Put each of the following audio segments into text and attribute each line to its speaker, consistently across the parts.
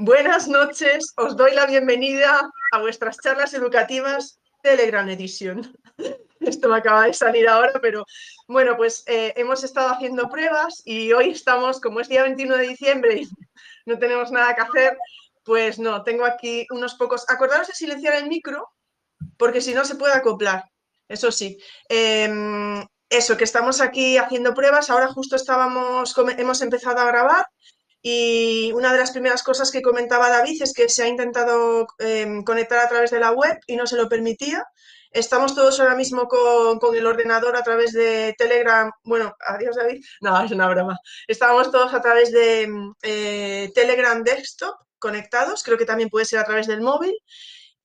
Speaker 1: Buenas noches, os doy la bienvenida a vuestras charlas educativas Telegram Edition. Esto me acaba de salir ahora, pero bueno, pues eh, hemos estado haciendo pruebas y hoy estamos, como es día 21 de diciembre y no tenemos nada que hacer, pues no, tengo aquí unos pocos. Acordaros de silenciar el micro, porque si no se puede acoplar, eso sí. Em, eso, que estamos aquí haciendo pruebas, ahora justo estábamos, hemos empezado a grabar y una de las primeras cosas que comentaba David es que se ha intentado em, conectar a través de la web y no se lo permitía. Estamos todos ahora mismo con, el ordenador a través de Telegram. Bueno, adiós David. No, es una broma. Estábamos todos a través de em, eh, Telegram Desktop conectados. Creo que también puede ser a través del móvil.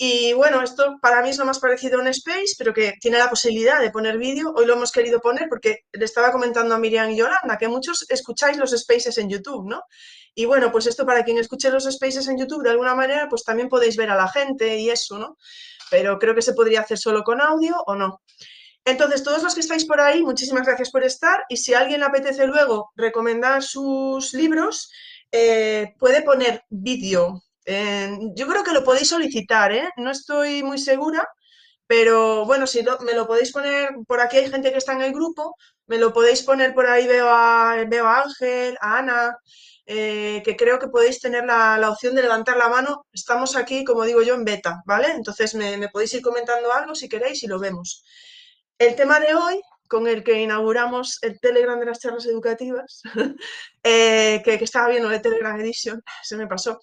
Speaker 1: Y bueno, esto para mí es lo más parecido a un space, pero que tiene la posibilidad de poner vídeo. Hoy lo hemos querido poner porque le estaba comentando a Miriam y Yolanda que muchos escucháis los spaces en YouTube, ¿no? Y bueno, pues esto para quien escuche los spaces en YouTube de alguna manera, pues también podéis ver a la gente y eso, ¿no? Pero creo que se podría hacer solo con audio o no. Entonces, todos los que estáis por ahí, muchísimas gracias por estar. Y si a alguien le apetece luego recomendar sus libros, eh, puede poner vídeo yo creo que lo podéis solicitar, ¿eh? No estoy muy segura, pero bueno, si me lo podéis poner, por aquí hay gente que está en el grupo, me lo podéis poner por ahí, veo a, veo Ángel, a Ana, eh, que creo que podéis tener la, opción de levantar la mano. Estamos aquí, como digo yo, en beta, ¿vale? Entonces me, podéis ir comentando algo si queréis y lo vemos. El tema de hoy, con el que inauguramos el Telegram de las charlas educativas, eh, que, que, estaba viendo el Telegram Edition, se me pasó,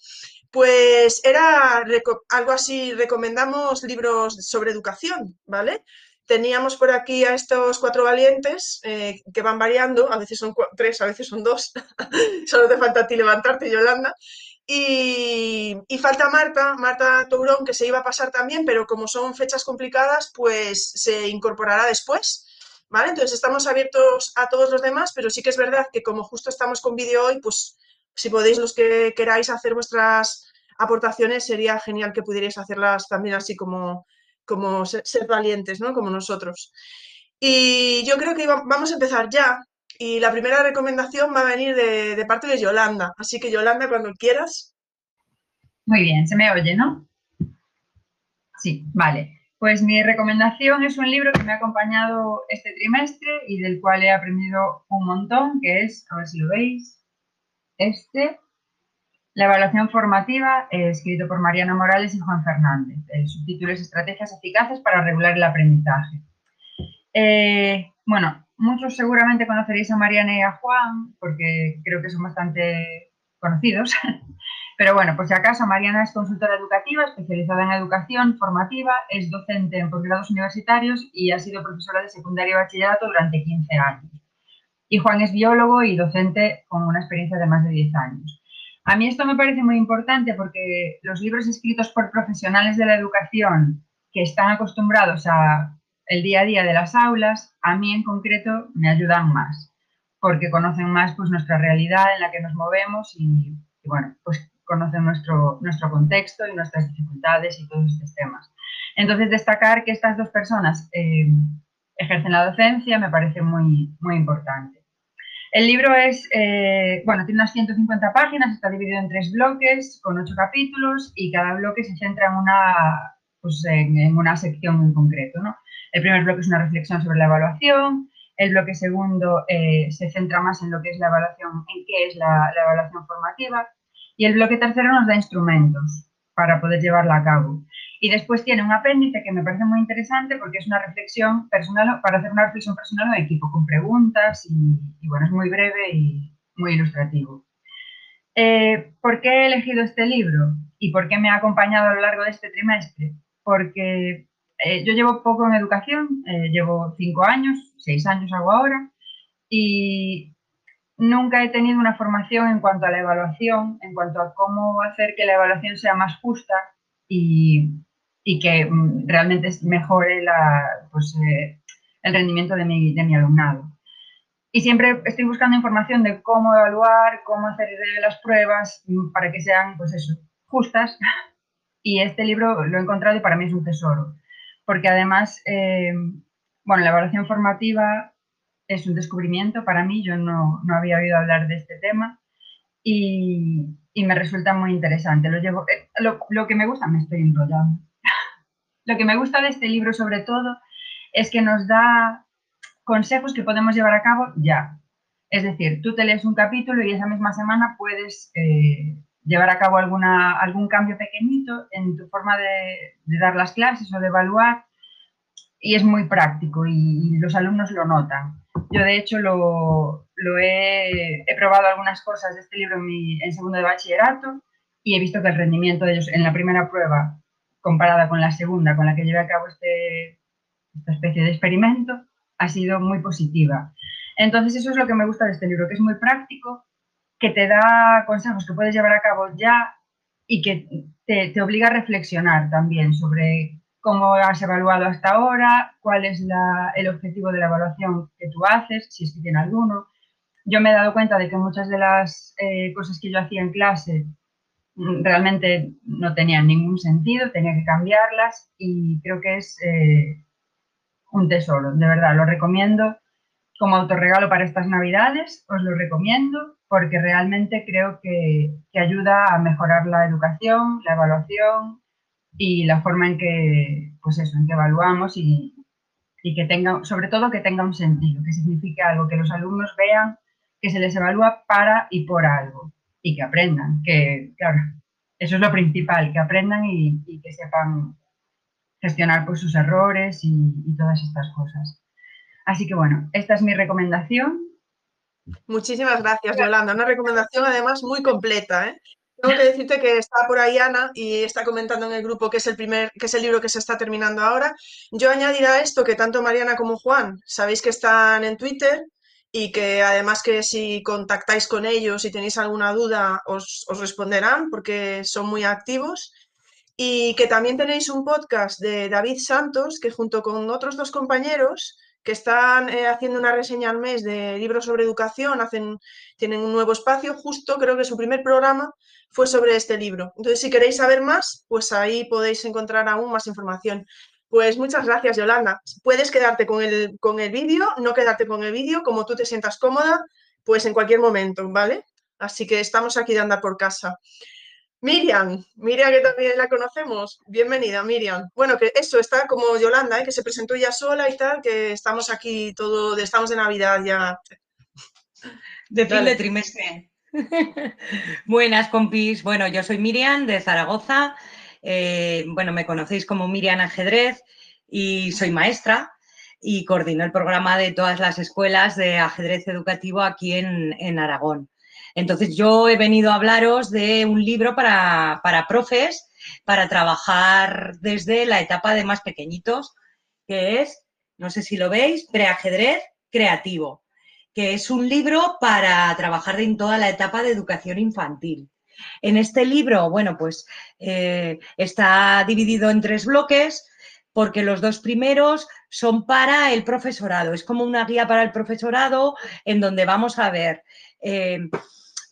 Speaker 1: pues era algo así, recomendamos libros sobre educación, ¿vale? Teníamos por aquí a estos cuatro valientes eh, que van variando, a veces son tres, a veces son dos, solo te falta a ti levantarte, Yolanda. Y, falta Marta, Marta Tourón, que se iba a pasar también, pero como son fechas complicadas, pues se incorporará después. ¿Vale? Entonces estamos abiertos a todos los demás, pero sí que es verdad que como justo estamos con vídeo hoy, pues si podéis los que queráis hacer vuestras aportaciones, sería genial que pudierais hacerlas también así como, como ser, valientes, ¿no? Como nosotros. Y yo creo que vamos a empezar ya. Y la primera recomendación va a venir de, de parte de Yolanda. Así que Yolanda, cuando quieras.
Speaker 2: Muy bien, se me oye, ¿no? Sí, vale. Pues mi recomendación es un libro que me ha acompañado este trimestre y del cual he aprendido un montón, que es, a ver si lo veis, este, la evaluación formativa, eh, escrito por Mariana Morales y Juan Fernández. El subtítulo es Estrategias eficaces para regular el aprendizaje. Eh, bueno, muchos seguramente conoceréis a Mariana y a Juan, porque creo que son bastante conocidos. Pero bueno, por si acaso, Mariana es consultora educativa especializada en educación formativa, es docente en posgrados universitarios y ha sido profesora de secundaria y bachillerato durante 15 años y Juan es biólogo y docente con una experiencia de más de 10 años. A mí esto me parece muy importante porque los libros escritos por profesionales de la educación que están acostumbrados a el día a día de las aulas, a mí en concreto me ayudan más, porque conocen más pues, nuestra realidad en la que nos movemos y, bueno, pues conocen nuestro, nuestro contexto y nuestras dificultades y todos estos temas. Entonces, destacar que estas dos personas eh, ejercen la docencia me parece muy, muy importante. El libro es, eh, bueno, tiene unas 150 páginas, está dividido en tres bloques con ocho capítulos y cada bloque se centra en una, pues, en, una sección en concreto. ¿no? El primer bloque es una reflexión sobre la evaluación, el bloque segundo eh, se centra más en lo que es la evaluación, en qué es la, la evaluación formativa y el bloque tercero nos da instrumentos para poder llevarla a cabo. Y después tiene un apéndice que me parece muy interesante porque es una reflexión personal, para hacer una reflexión personal en equipo, con preguntas y, bueno, es muy breve y muy ilustrativo. Eh, ¿Por qué he elegido este libro y por qué me ha acompañado a lo largo de este trimestre? Porque eh, yo llevo poco en educación, eh, llevo cinco años, seis años hago ahora, y nunca he tenido una formación en cuanto a la evaluación, en cuanto a cómo hacer que la evaluación sea más justa y, que mm, realmente mejore pues, eh, el rendimiento de mi, de mi alumnado. Y siempre estoy buscando información de cómo evaluar, cómo hacer las pruebas mm, para que sean, pues eso, justas. Y este libro lo he encontrado y para mí es un tesoro, porque además, eh, bueno, la evaluación formativa es un descubrimiento para mí, yo no, no había oído hablar de este tema y, y me resulta muy interesante. Lo, llevo, eh, lo, lo que me gusta, me estoy enrollando, lo que me gusta de este libro sobre todo es que nos da consejos que podemos llevar a cabo ya. Es decir, tú te lees un capítulo y esa misma semana puedes eh, llevar a cabo alguna, algún cambio pequeñito en tu forma de, dar las clases o de evaluar y es muy práctico y, los alumnos lo notan. Yo de hecho lo, lo he, he, probado algunas cosas de este libro en, mi, en segundo de bachillerato y he visto que el rendimiento de ellos en la primera prueba comparada con la segunda, con la que llevé a cabo este, esta especie de experimento, ha sido muy positiva. Entonces eso es lo que me gusta de este libro, que es muy práctico, que te da consejos que puedes llevar a cabo ya y que te, te obliga a reflexionar también sobre cómo has evaluado hasta ahora, cuál es el objetivo de la evaluación que tú haces, si es que tiene alguno. Yo me he dado cuenta de que muchas de las eh, cosas que yo hacía en clase realmente no tenían ningún sentido, tenía que cambiarlas y creo que es eh, un tesoro, de verdad, lo recomiendo como autorregalo para estas navidades, os lo recomiendo porque realmente creo que, que ayuda a mejorar la educación, la evaluación y la forma en que, pues eso, en que evaluamos y, y que tenga, sobre todo que tenga un sentido, que signifique algo, que los alumnos vean que se les evalúa para y por algo y que aprendan, que claro, eso es lo principal, que aprendan y, que sepan gestionar pues, sus errores y, todas estas cosas. Así que bueno, esta es mi recomendación.
Speaker 1: Muchísimas gracias, Yolanda. Una recomendación además muy completa. ¿eh? Tengo que decirte que está por ahí Ana y está comentando en el grupo que es el primer, que es el libro que se está terminando ahora. Yo añadiré esto que tanto Mariana como Juan sabéis que están en Twitter y que además que si contactáis con ellos y tenéis alguna duda os, responderán porque son muy activos. Y que también tenéis un podcast de David Santos, que junto con otros dos compañeros que están eh, haciendo una reseña al mes de libros sobre educación, hacen, tienen un nuevo espacio, justo creo que su primer programa fue sobre este libro. Entonces, si queréis saber más, pues ahí podéis encontrar aún más información. Pues muchas gracias, Yolanda. Puedes quedarte con el, con el vídeo, no quedarte con el vídeo, como tú te sientas cómoda, pues en cualquier momento, ¿vale? Así que estamos aquí de andar por casa. Miriam, Miriam que también la conocemos, bienvenida Miriam. Bueno, que eso está como Yolanda, ¿eh? que se presentó ya sola y tal, que estamos aquí todo, estamos de Navidad ya.
Speaker 3: De fin de trimestre. Buenas, compis. Bueno, yo soy Miriam de Zaragoza. Eh, bueno, me conocéis como Miriam Ajedrez y soy maestra y coordino el programa de todas las escuelas de ajedrez educativo aquí en, en Aragón. Entonces, yo he venido a hablaros de un libro para, para profes, para trabajar desde la etapa de más pequeñitos, que es, no sé si lo veis, preajedrez creativo, que es un libro para trabajar en toda la etapa de educación infantil. En este libro, bueno, pues eh, está dividido en tres bloques porque los dos primeros son para el profesorado. Es como una guía para el profesorado en donde vamos a ver eh,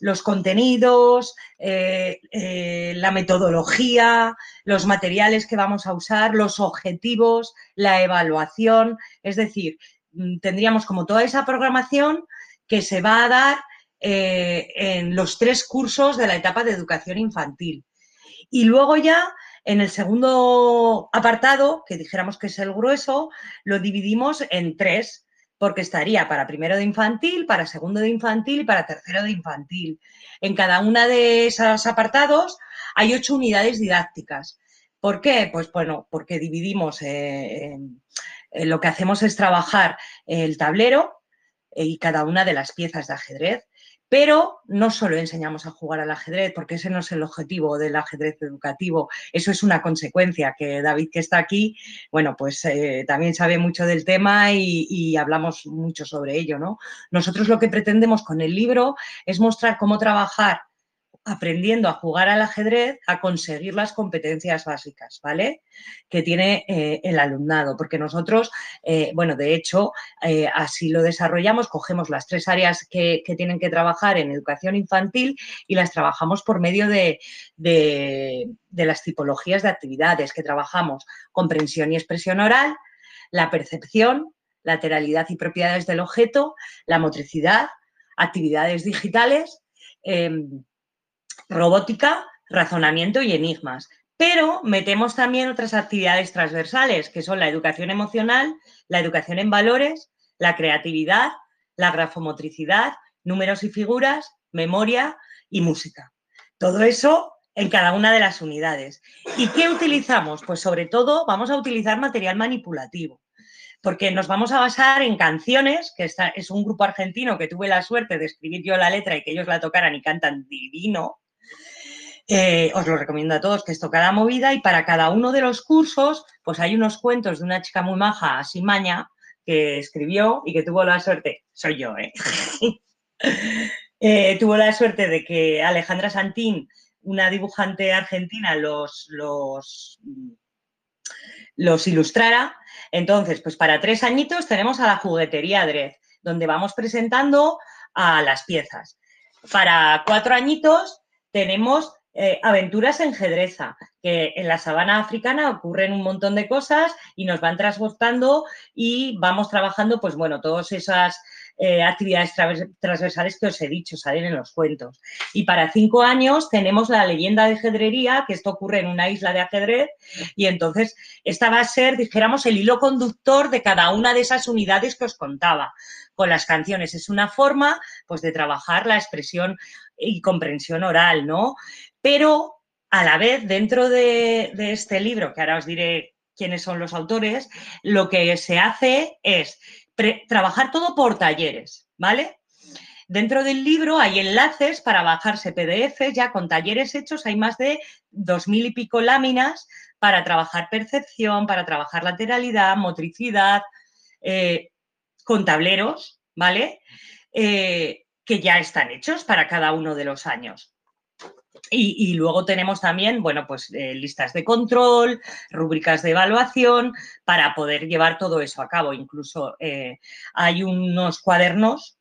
Speaker 3: los contenidos, eh, la metodología, los materiales que vamos a usar, los objetivos, la evaluación. Es decir, tendríamos como toda esa programación que se va a dar eh, en los tres cursos de la etapa de educación infantil. Y luego ya en el segundo apartado, que dijéramos que es el grueso, lo dividimos en tres porque estaría para primero de infantil, para segundo de infantil y para tercero de infantil. En cada una de esos apartados hay ocho unidades didácticas. ¿Por qué? Pues bueno, porque dividimos, eh, lo que hacemos es trabajar el tablero y cada una de las piezas de ajedrez, Pero no solo enseñamos a jugar al ajedrez, porque ese no es el objetivo del ajedrez educativo, eso es una consecuencia, que David que está aquí, bueno, pues eh, también sabe mucho del tema y, y, hablamos mucho sobre ello, ¿no? Nosotros lo que pretendemos con el libro es mostrar cómo trabajar aprendiendo a jugar al ajedrez a conseguir las competencias básicas, ¿vale? Que tiene eh, el alumnado, porque nosotros, eh, bueno, de hecho, eh, así lo desarrollamos, cogemos las tres áreas que, tienen que trabajar en educación infantil y las trabajamos por medio de, de las tipologías de actividades que trabajamos, comprensión y expresión oral, la percepción, lateralidad y propiedades del objeto, la motricidad, actividades digitales, em, robótica, razonamiento y enigmas. Pero metemos también otras actividades transversales, que son la educación emocional, la educación en valores, la creatividad, la grafomotricidad, números y figuras, memoria y música. Todo eso en cada una de las unidades. ¿Y qué utilizamos? Pues sobre todo vamos a utilizar material manipulativo, porque nos vamos a basar en canciones, que es un grupo argentino que tuve la suerte de escribir yo la letra y que ellos la tocaran y cantan divino, eh, os lo recomiendo a todos que es cada movida y para cada uno de los cursos pues hay unos cuentos de una chica muy maja, así maña, que escribió y que tuvo la suerte, soy yo, ¿eh? ¿eh? tuvo la suerte de que Alejandra Santín, una dibujante argentina, los, los, los ilustrara. Entonces, pues para tres añitos tenemos a la juguetería Drez, donde vamos presentando a las piezas. Para cuatro añitos tenemos eh, aventuras en Jedreza, que en la sabana africana ocurren un montón de cosas y nos van transportando y vamos trabajando, pues bueno, todas esas eh, actividades transversales que os he dicho, salen en los cuentos. Y para cinco años tenemos la leyenda de ajedrería, que esto ocurre en una isla de ajedrez, y entonces esta va a ser, dijéramos, el hilo conductor de cada una de esas unidades que os contaba con las canciones. Es una forma, pues, de trabajar la expresión y comprensión oral, ¿no? Pero a la vez, dentro de, este libro, que ahora os diré quiénes son los autores, lo que se hace es trabajar todo por talleres, ¿vale? Dentro del libro hay enlaces para bajarse PDF, ya con talleres hechos, hay más de dos mil y pico láminas para trabajar percepción, para trabajar lateralidad, motricidad, eh, con tableros, ¿vale? Eh, que ya están hechos para cada uno de los años. Y, luego tenemos también, bueno, pues eh, listas de control, rúbricas de evaluación para poder llevar todo eso a cabo. Incluso eh, hay unos cuadernos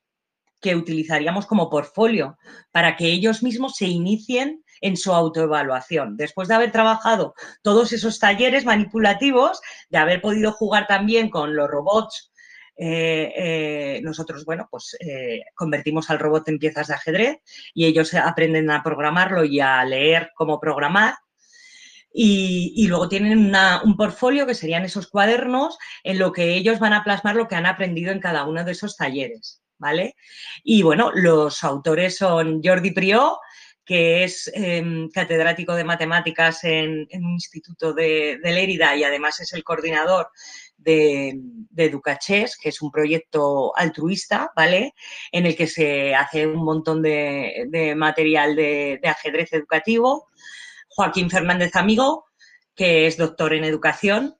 Speaker 3: que utilizaríamos como portfolio para que ellos mismos se inicien en su autoevaluación. Después de haber trabajado todos esos talleres manipulativos, de haber podido jugar también con los robots eh, eh, nosotros, bueno, pues eh, convertimos al robot en piezas de ajedrez y ellos aprenden a programarlo y a leer cómo programar. Y, luego tienen un portfolio que serían esos cuadernos en lo que ellos van a plasmar lo que han aprendido en cada uno de esos talleres, ¿vale? Y bueno, los autores son Jordi Prió, que es em, catedrático de matemáticas en, un instituto de, de Lérida y además es el coordinador de, de que es un proyecto altruista, ¿vale? En el que se hace un montón de, material de, ajedrez educativo. Joaquín Fernández Amigo, que es doctor en educación,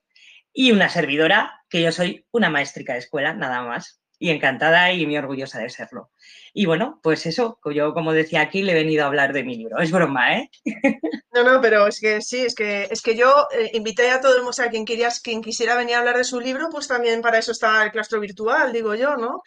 Speaker 3: y una servidora, que yo soy una maestrica de escuela, nada más. Y encantada y muy orgullosa de serlo. Y bueno, pues eso, yo como decía aquí, le he venido a hablar de mi libro. Es broma, ¿eh?
Speaker 1: No, no, pero es que sí, es que, es que yo eh, invité a todo el mundo, sea, quien, quien quisiera venir a hablar de su libro, pues también para eso está el claustro virtual, digo yo, ¿no?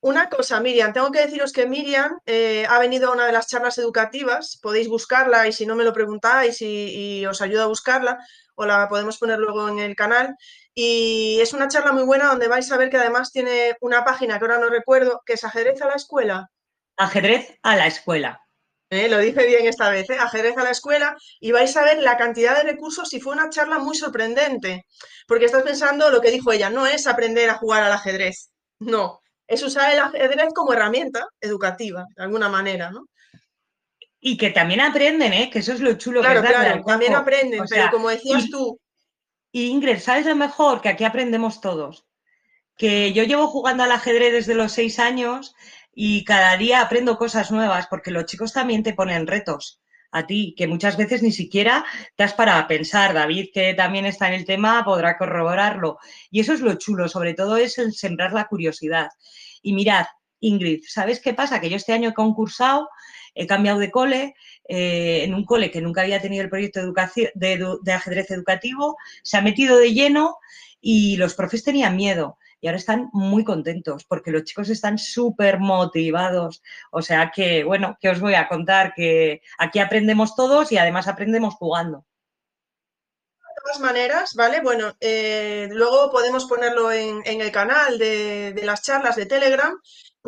Speaker 1: Una cosa, Miriam, tengo que deciros que Miriam eh, ha venido a una de las charlas educativas, podéis buscarla y si no me lo preguntáis y, y os ayudo a buscarla, o la podemos poner luego en el canal. Y es una charla muy buena donde vais a ver que además tiene una página que ahora no recuerdo, que es ajedrez a la escuela.
Speaker 3: Ajedrez a la escuela.
Speaker 1: Eh, lo dice bien esta vez, ¿eh? ajedrez a la escuela, y vais a ver la cantidad de recursos y fue una charla muy sorprendente, porque estás pensando lo que dijo ella, no es aprender a jugar al ajedrez, no, es usar el ajedrez como herramienta educativa, de alguna manera, ¿no?
Speaker 3: Y que también aprenden, ¿eh? Que eso es lo chulo.
Speaker 1: Claro, que claro, también aprenden, pero como decías tú...
Speaker 3: Y Ingrid, ¿sabes lo mejor? Que aquí aprendemos todos. Que yo llevo jugando al ajedrez desde los seis años y cada día aprendo cosas nuevas porque los chicos también te ponen retos a ti, que muchas veces ni siquiera te has para pensar. David, que también está en el tema, podrá corroborarlo. Y eso es lo chulo, sobre todo es el sembrar la curiosidad. Y mirad, Ingrid, ¿sabes qué pasa? Que yo este año he concursado, he cambiado de cole, eh, en un cole que nunca había tenido el proyecto de, ajedrez educativo, se ha metido de lleno y los profes tenían miedo y ahora están muy contentos porque los chicos están súper motivados. O sea que, bueno, que os voy a contar que aquí aprendemos todos y además aprendemos jugando.
Speaker 1: De todas maneras, ¿vale? Bueno, eh, luego podemos ponerlo en, el canal de, las charlas de Telegram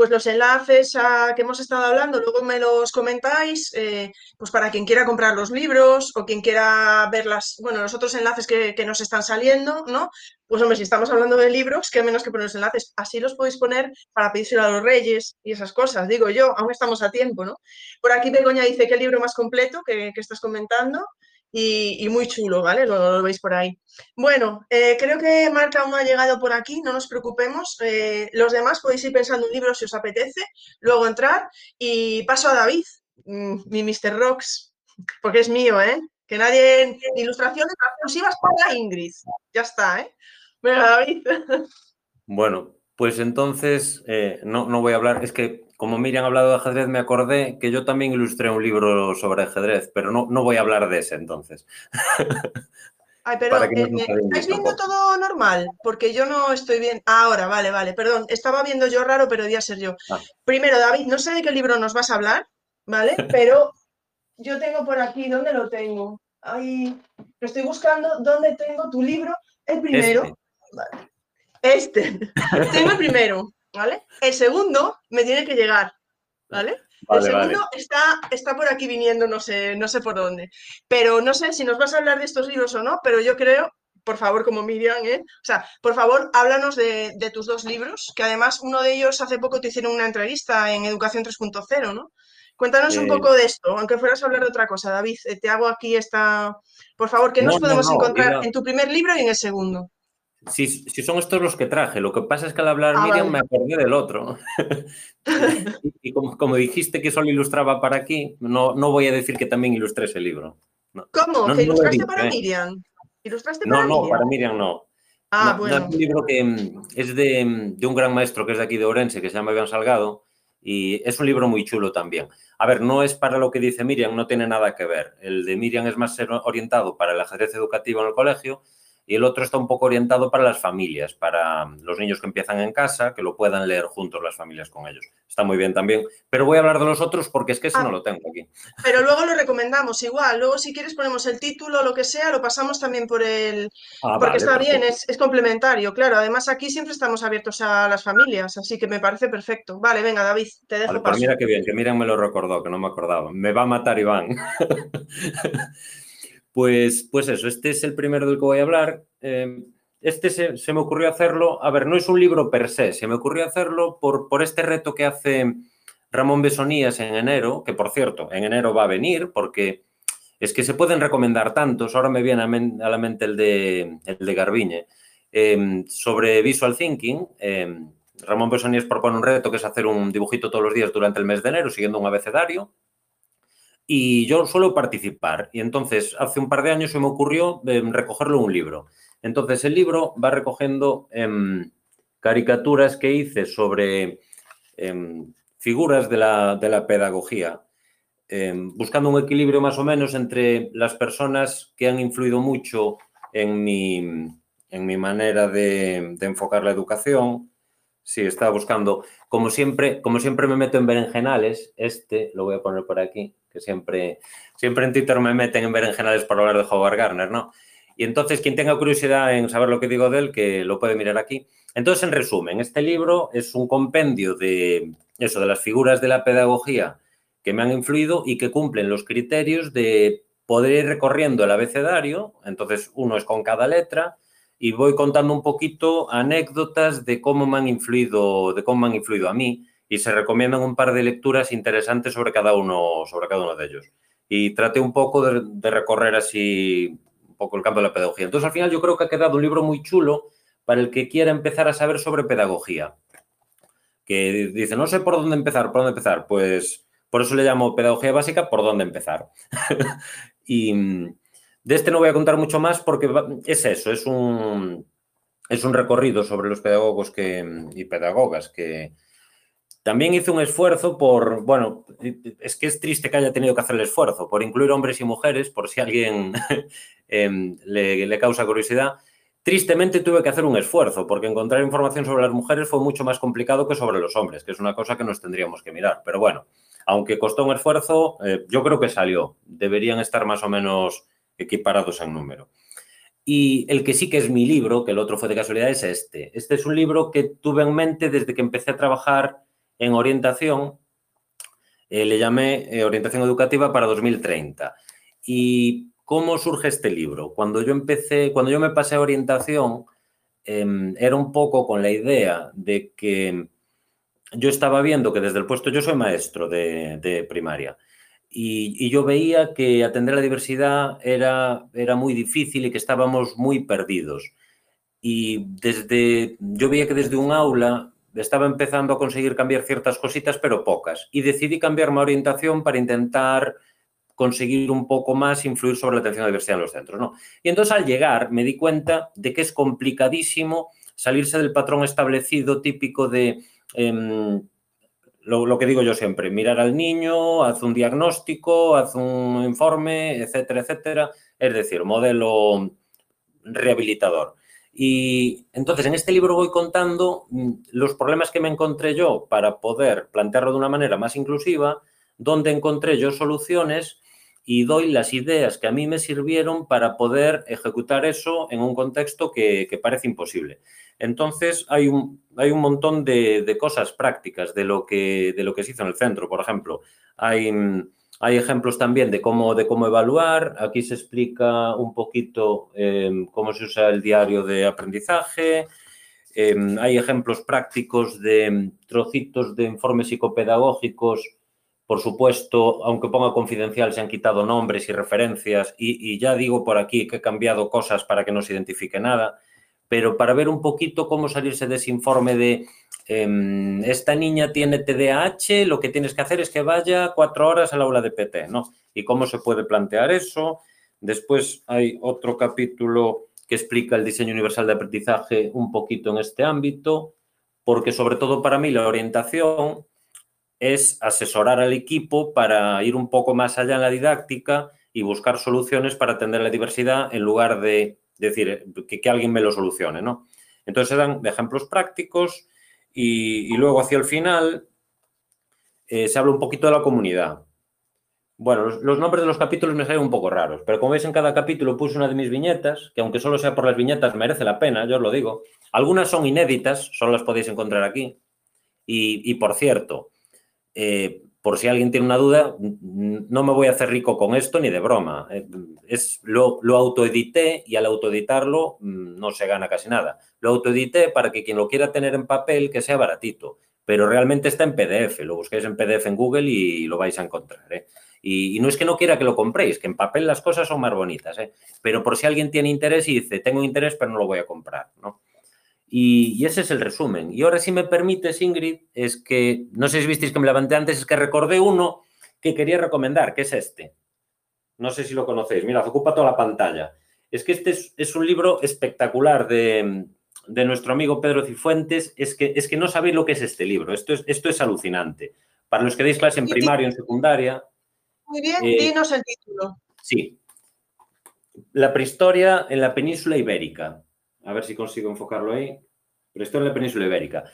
Speaker 1: pues los enlaces a, que hemos estado hablando, luego me los comentáis, eh, pues para quien quiera comprar los libros o quien quiera ver las, bueno, los otros enlaces que, nos están saliendo, ¿no? Pues hombre, si estamos hablando de libros, qué menos que poner los enlaces. Así los podéis poner para pedírselo a los reyes y esas cosas, digo yo, aún estamos a tiempo, ¿no? Por aquí Begoña dice que el libro más completo que, que estás comentando y, muy chulo, ¿vale? Lo, veis por ahí. Bueno, eh, creo que Marta aún ha llegado por aquí, no nos preocupemos. Eh, los demás podéis ir pensando un libro si os apetece, luego entrar y paso a David, mm, mi Mr. Rocks, porque es mío, ¿eh? Que nadie... Ilustraciones exclusivas para Ingrid. Ya está, ¿eh? Venga, David.
Speaker 4: Bueno, pues entonces eh, no, no voy a hablar, es que como Miriam ha hablado de ajedrez, me acordé que yo también ilustré un libro sobre ajedrez, pero no, no voy a hablar de ese entonces.
Speaker 1: Ay, perdón, eh, eh, ¿estáis viendo todo normal? Porque yo no estoy bien. ahora, vale, vale, perdón. Estaba viendo yo raro, pero debía ser yo. Ah. Primero, David, no sé de qué libro nos vas a hablar, ¿vale? Pero yo tengo por aquí, ¿dónde lo tengo? Ahí, lo estoy buscando, ¿dónde tengo tu libro? El primero. Este. este. tengo el primero. ¿Vale? El segundo me tiene que llegar, ¿vale? el segundo está, está por aquí viniendo, no sé, no sé por dónde. Pero no sé si nos vas a hablar de estos libros o no, pero yo creo, por favor, como Miriam, ¿eh? O sea, por favor, háblanos de, tus dos libros, que además uno de ellos hace poco te hicieron una entrevista en Educación 3.0, ¿no? Cuéntanos un poco de esto, aunque fueras a hablar de otra cosa, David. Eh, te hago aquí esta... Por favor, ¿qué nos podemos encontrar en tu primer libro y en el segundo?
Speaker 4: Si, son estos los que traje, lo que pasa es que al hablar ah, Miriam me acordé del otro. y como, dijiste que solo ilustraba para aquí, no, no voy a decir que también ilustré ese libro.
Speaker 1: ¿Cómo? ¿Que ilustraste para ¿eh? Miriam? ¿Ilustraste
Speaker 4: para no, no, para Miriam no. Ah, bueno. es un libro que mm, es de, mm, de, un gran maestro que es de aquí de Orense, que se llama Iván Salgado, y es un libro muy chulo también. A ver, no es para lo que dice Miriam, no tiene nada que ver. El de Miriam es más orientado para el ajedrez educativo en el colegio, y el otro está un poco orientado para las familias, para los niños que empiezan en casa, que lo puedan leer juntos las familias con ellos. Está muy bien también, pero voy a hablar de los otros porque es que ese ah. no lo tengo aquí.
Speaker 1: Pero luego lo recomendamos igual, luego si quieres ponemos el título, lo que sea, lo pasamos también por el... Ah, porque está bien, es, complementario, claro. Además aquí siempre estamos abiertos a las familias, así que me parece perfecto. Vale, venga David, te dejo vale,
Speaker 4: pues mira qué bien, que miren me lo recordó, que no me acordaba. Me va a matar Iván. Pues, pues eso, este es el primero del que voy a hablar. Em, este se, me ocurrió hacerlo, a ver, no es un libro per se, se me ocurrió hacerlo por, por este reto que hace Ramón Besonías en enero, que por cierto, en enero va a venir, porque es que se pueden recomendar tantos, ahora me viene a, la mente el de, el de Garbiñe, em, sobre Visual Thinking. Em, Ramón Besonías propone un reto que es hacer un dibujito todos los días durante el mes de enero, siguiendo un abecedario y yo suelo participar. Y entonces, hace un par de años se me ocurrió em, recogerlo en un libro. Entonces, el libro va recogiendo em, caricaturas que hice sobre em, figuras de la, pedagogía, buscando un equilibrio más o menos entre las personas que han influido mucho en mi, en mi manera de, de enfocar la educación. Sí, estaba buscando, como siempre, como siempre me meto en berenjenales, este lo voy a poner por aquí, que siempre, siempre en Twitter me meten en berenjenales por hablar de Howard Garner, ¿no? Y entonces, quien tenga curiosidad en saber lo que digo de él, que lo puede mirar aquí. Entonces, en resumen, este libro es un compendio de eso, de las figuras de la pedagogía que me han influido y que cumplen los criterios de poder ir recorriendo el abecedario. Entonces, uno es con cada letra y voy contando un poquito anécdotas de cómo me han influido, de cómo me han influido a mí y se recomiendan un par de lecturas interesantes sobre cada uno, sobre cada uno de ellos. Y traté un poco de, recorrer así un poco el campo de la pedagogía. Entonces, al final yo creo que ha quedado un libro muy chulo para el que quiera empezar a saber sobre pedagogía. que dice, no sé por dónde empezar, por dónde empezar. Pues por eso le llamo pedagogía básica, por dónde empezar. y de este no voy a contar mucho más porque es eso, es un, es un recorrido sobre los pedagogos que, y pedagogas que, también hice un esfuerzo por, bueno, es que es triste que haya tenido que hacer el esfuerzo, por incluir hombres y mujeres, por si alguien em, le, causa curiosidad. Tristemente tuve que hacer un esfuerzo, porque encontrar información sobre las mujeres fue mucho más complicado que sobre los hombres, que es una cosa que nos tendríamos que mirar. Pero bueno, aunque costó un esfuerzo, eh, yo creo que salió. Deberían estar más o menos equiparados en número. Y el que sí que es mi libro, que el otro fue de casualidad, es este. Este es un libro que tuve en mente desde que empecé a trabajar en orientación, eh, le llamé eh, Orientación Educativa para 2030. ¿Y cómo surge este libro? Cuando yo empecé, cuando yo me pasé a orientación, em, era un poco con la idea de que yo estaba viendo que desde el puesto, yo soy maestro de, primaria, y, y, yo veía que atender la diversidad era, era muy difícil y que estábamos muy perdidos. Y desde, yo veía que desde un aula estaba empezando a conseguir cambiar ciertas cositas, pero pocas. Y decidí cambiar mi orientación para intentar conseguir un poco más influir sobre la atención a la diversidad en los centros. ¿no? Y entonces al llegar me di cuenta de que es complicadísimo salirse del patrón establecido típico de em, lo, lo, que digo yo siempre, mirar al niño, haz un diagnóstico, haz un informe, etcétera, etcétera. Es decir, modelo rehabilitador. Y entonces en este libro voy contando mm, los problemas que me encontré yo para poder plantearlo de una manera más inclusiva, donde encontré yo soluciones y doy las ideas que a mí me sirvieron para poder ejecutar eso en un contexto que, parece imposible. Entonces hay un, hay un montón de, de, cosas prácticas de lo, que, de lo que se hizo en el centro. Por ejemplo, hay mm, hay ejemplos también de cómo, de cómo evaluar. Aquí se explica un poquito em, cómo se usa el diario de aprendizaje. Em, hay ejemplos prácticos de em, trocitos de informes psicopedagógicos. Por supuesto, aunque ponga confidencial, se han quitado nombres y referencias. Y, y ya digo por aquí que he cambiado cosas para que no se identifique nada. Pero para ver un poquito cómo salirse de ese informe de Em, esta niña tiene TDAH, lo que tienes que hacer es que vaya cuatro horas al aula de PT, ¿no? ¿Y cómo se puede plantear eso? Después hay otro capítulo que explica el diseño universal de aprendizaje un poquito en este ámbito, porque sobre todo para mí la orientación es asesorar al equipo para ir un poco más allá en la didáctica y buscar soluciones para atender la diversidad en lugar de decir que, que alguien me lo solucione, ¿no? Entonces se dan ejemplos prácticos, y, luego hacia el final eh, se habla un poquito de la comunidad. Bueno, los, nombres de los capítulos me salen un poco raros, pero como veis en cada capítulo puse una de mis viñetas, que aunque solo sea por las viñetas merece la pena, yo os lo digo. Algunas son inéditas, solo las podéis encontrar aquí. Y, por cierto, eh, por si alguien tiene una duda, no me voy a hacer rico con esto ni de broma. Es, lo, lo autoedité y al autoeditarlo mm, no se gana casi nada. Lo autoedité para que quien lo quiera tener en papel, que sea baratito, pero realmente está en PDF. Lo busquéis en PDF en Google y lo vais a encontrar. ¿eh? Y, no es que no quiera que lo compréis, que en papel las cosas son más bonitas, ¿eh? pero por si alguien tiene interés y dice, tengo interés, pero no lo voy a comprar, ¿no? Y, ese es el resumen. Y ahora, si me permites, Ingrid, es que, no sé si visteis que me levanté antes, es que recordé uno que quería recomendar, que es este. No sé si lo conocéis. Mira, ocupa toda la pantalla. Es que este es un libro espectacular de, de nuestro amigo Pedro Cifuentes es que, es que no sabéis lo que es este libro. Esto es, esto es alucinante. Para los que deis clase en primario, en secundaria.
Speaker 1: Muy bien, eh, dinos el título.
Speaker 4: Sí. La prehistoria en la península ibérica. A ver si consigo enfocarlo ahí. Prehistoria en la península ibérica.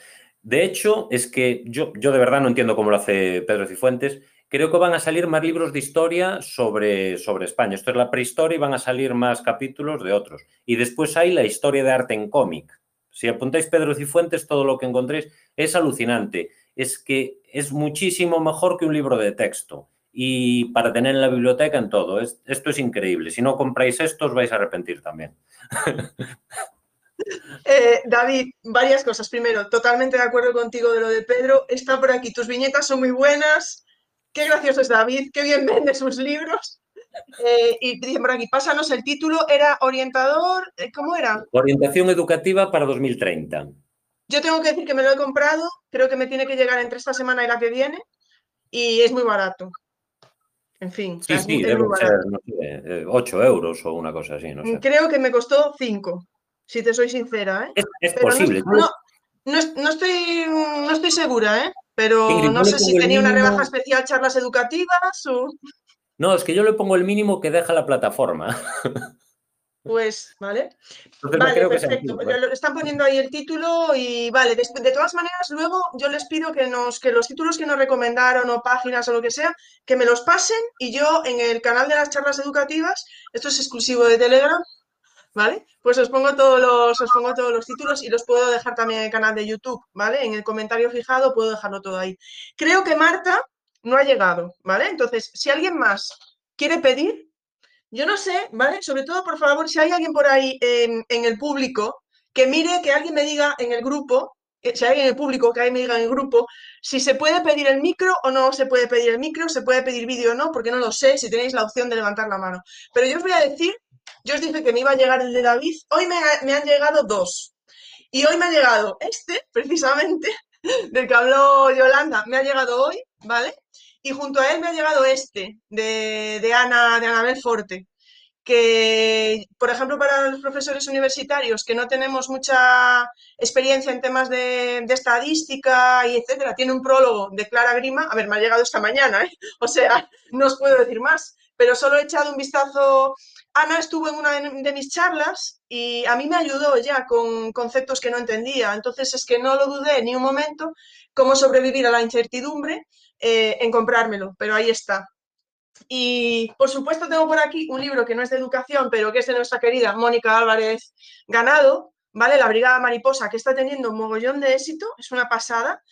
Speaker 4: De hecho, es que yo, yo de verdad no entiendo cómo lo hace Pedro Cifuentes. Creo que van a salir más libros de historia sobre, sobre España. Esto es la prehistoria y van a salir más capítulos de otros. Y después hay la historia de arte en cómic. Si apuntáis Pedro Cifuentes, todo lo que encontréis es alucinante. Es que es muchísimo mejor que un libro de texto. Y para tener en la biblioteca en todo. esto es increíble. Si no compráis esto, os vais a arrepentir también.
Speaker 1: Eh, David, varias cosas. Primero, totalmente de acuerdo contigo de lo de Pedro. Está por aquí. Tus viñetas son muy buenas. Qué gracioso es David, qué bien vende sus libros. Eh, y dicen por aquí, pásanos el título, era orientador, eh, ¿cómo era?
Speaker 4: Orientación educativa para 2030.
Speaker 1: Yo tengo que decir que me lo he comprado, creo que me tiene que llegar entre esta semana y la que viene, y es muy barato. En fin,
Speaker 4: sí, sí, debe ser, no sé, 8 eh, euros o una cosa así, no sé.
Speaker 1: Creo que me costó 5, si te soy sincera. ¿eh?
Speaker 4: Es, posible.
Speaker 1: No, no, estoy, no estoy segura, ¿eh? pero no sé si tenía una rebaja especial charlas educativas o...
Speaker 4: No, es que yo le pongo el mínimo que deja la plataforma.
Speaker 1: Pues, ¿vale? vale, perfecto. están poniendo ahí el título y vale, de, todas maneras, luego yo les pido que, nos, que los títulos que nos recomendaron o páginas o lo que sea, que me los pasen y yo en el canal de las charlas educativas, esto es exclusivo de Telegram, ¿vale? Pues os pongo todos los, os pongo todos los títulos y los puedo dejar también en el canal de YouTube, ¿vale? En el comentario fijado puedo dejarlo todo ahí. Creo que Marta no ha llegado, ¿vale? Entonces, si alguien más quiere pedir, yo no sé, ¿vale? Sobre todo, por favor, si hay alguien por ahí en, el público, que mire, que alguien me diga en el grupo, si hay en el público, que alguien me diga en el grupo, si se puede pedir el micro o no se puede pedir el micro, se puede pedir vídeo o no, porque no lo sé, si tenéis la opción de levantar la mano. Pero yo os voy a decir, yo os dije que me iba a llegar el de David, hoy me, me han llegado dos. Y hoy me ha llegado este, precisamente, del que habló Yolanda, me ha llegado hoy, ¿vale? y junto a él me ha llegado este, de, Ana, de Anabel Forte, que, por ejemplo, para los profesores universitarios que no tenemos mucha experiencia en temas de, estadística y etcétera, tiene un prólogo de Clara Grima. A ver, me ha llegado esta mañana, ¿eh? o sea, no os puedo decir más, pero solo he echado un vistazo. Ana estuvo en una de mis charlas y a mí me ayudó ya con conceptos que no entendía. Entonces es que no lo dudé ni un momento cómo sobrevivir a la incertidumbre eh, en comprármelo, pero ahí está. Y por supuesto tengo por aquí un libro que no es de educación, pero que es de nuestra querida Mónica Álvarez Ganado, ¿vale? La Brigada Mariposa, que está teniendo un mogollón de éxito, es una pasada.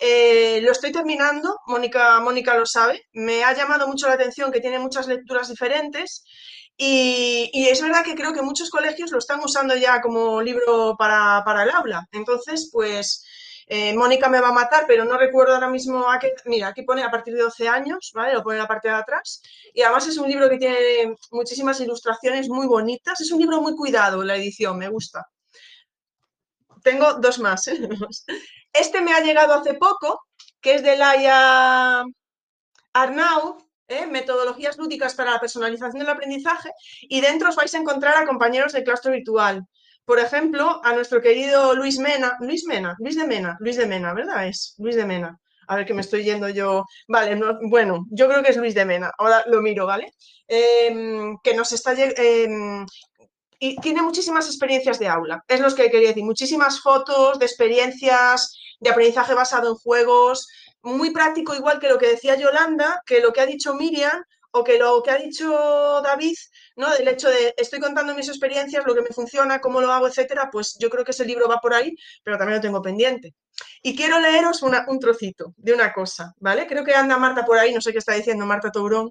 Speaker 1: Eh, lo estoy terminando, Mónica, Mónica lo sabe. Me ha llamado mucho la atención que tiene muchas lecturas diferentes y, es verdad que creo que muchos colegios lo están usando ya como libro para, para el aula. Entonces, pues eh, Mónica me va a matar, pero no recuerdo ahora mismo a qué. Mira, aquí pone a partir de 12 años, ¿vale? Lo pone en la parte de atrás. Y además es un libro que tiene muchísimas ilustraciones muy bonitas. Es un libro muy cuidado, la edición, me gusta. Tengo dos más. ¿eh? Este me ha llegado hace poco, que es de Laia Arnau, ¿eh? metodologías lúdicas para la personalización del aprendizaje, y dentro os vais a encontrar a compañeros de claustro virtual por ejemplo, a nuestro querido Luis Mena, Luis Mena, Luis de Mena, Luis de Mena, ¿verdad? Es Luis de Mena. A ver que me estoy yendo yo. Vale, bueno, yo creo que es Luis de Mena. Ahora lo miro, ¿vale? Em, que nos está. Eh, y tiene muchísimas experiencias de aula. Es lo que quería decir. Muchísimas fotos de experiencias de aprendizaje basado en juegos. Muy práctico, igual que lo que decía Yolanda, que lo que ha dicho Miriam, o que lo que ha dicho David, ¿no? Del hecho de estoy contando mis experiencias, lo que me funciona, cómo lo hago, etcétera, pues yo creo que ese libro va por ahí, pero también lo tengo pendiente. Y quiero leeros un trocito de una cosa, ¿vale? Creo que anda Marta por ahí, no sé qué está diciendo Marta Tourón,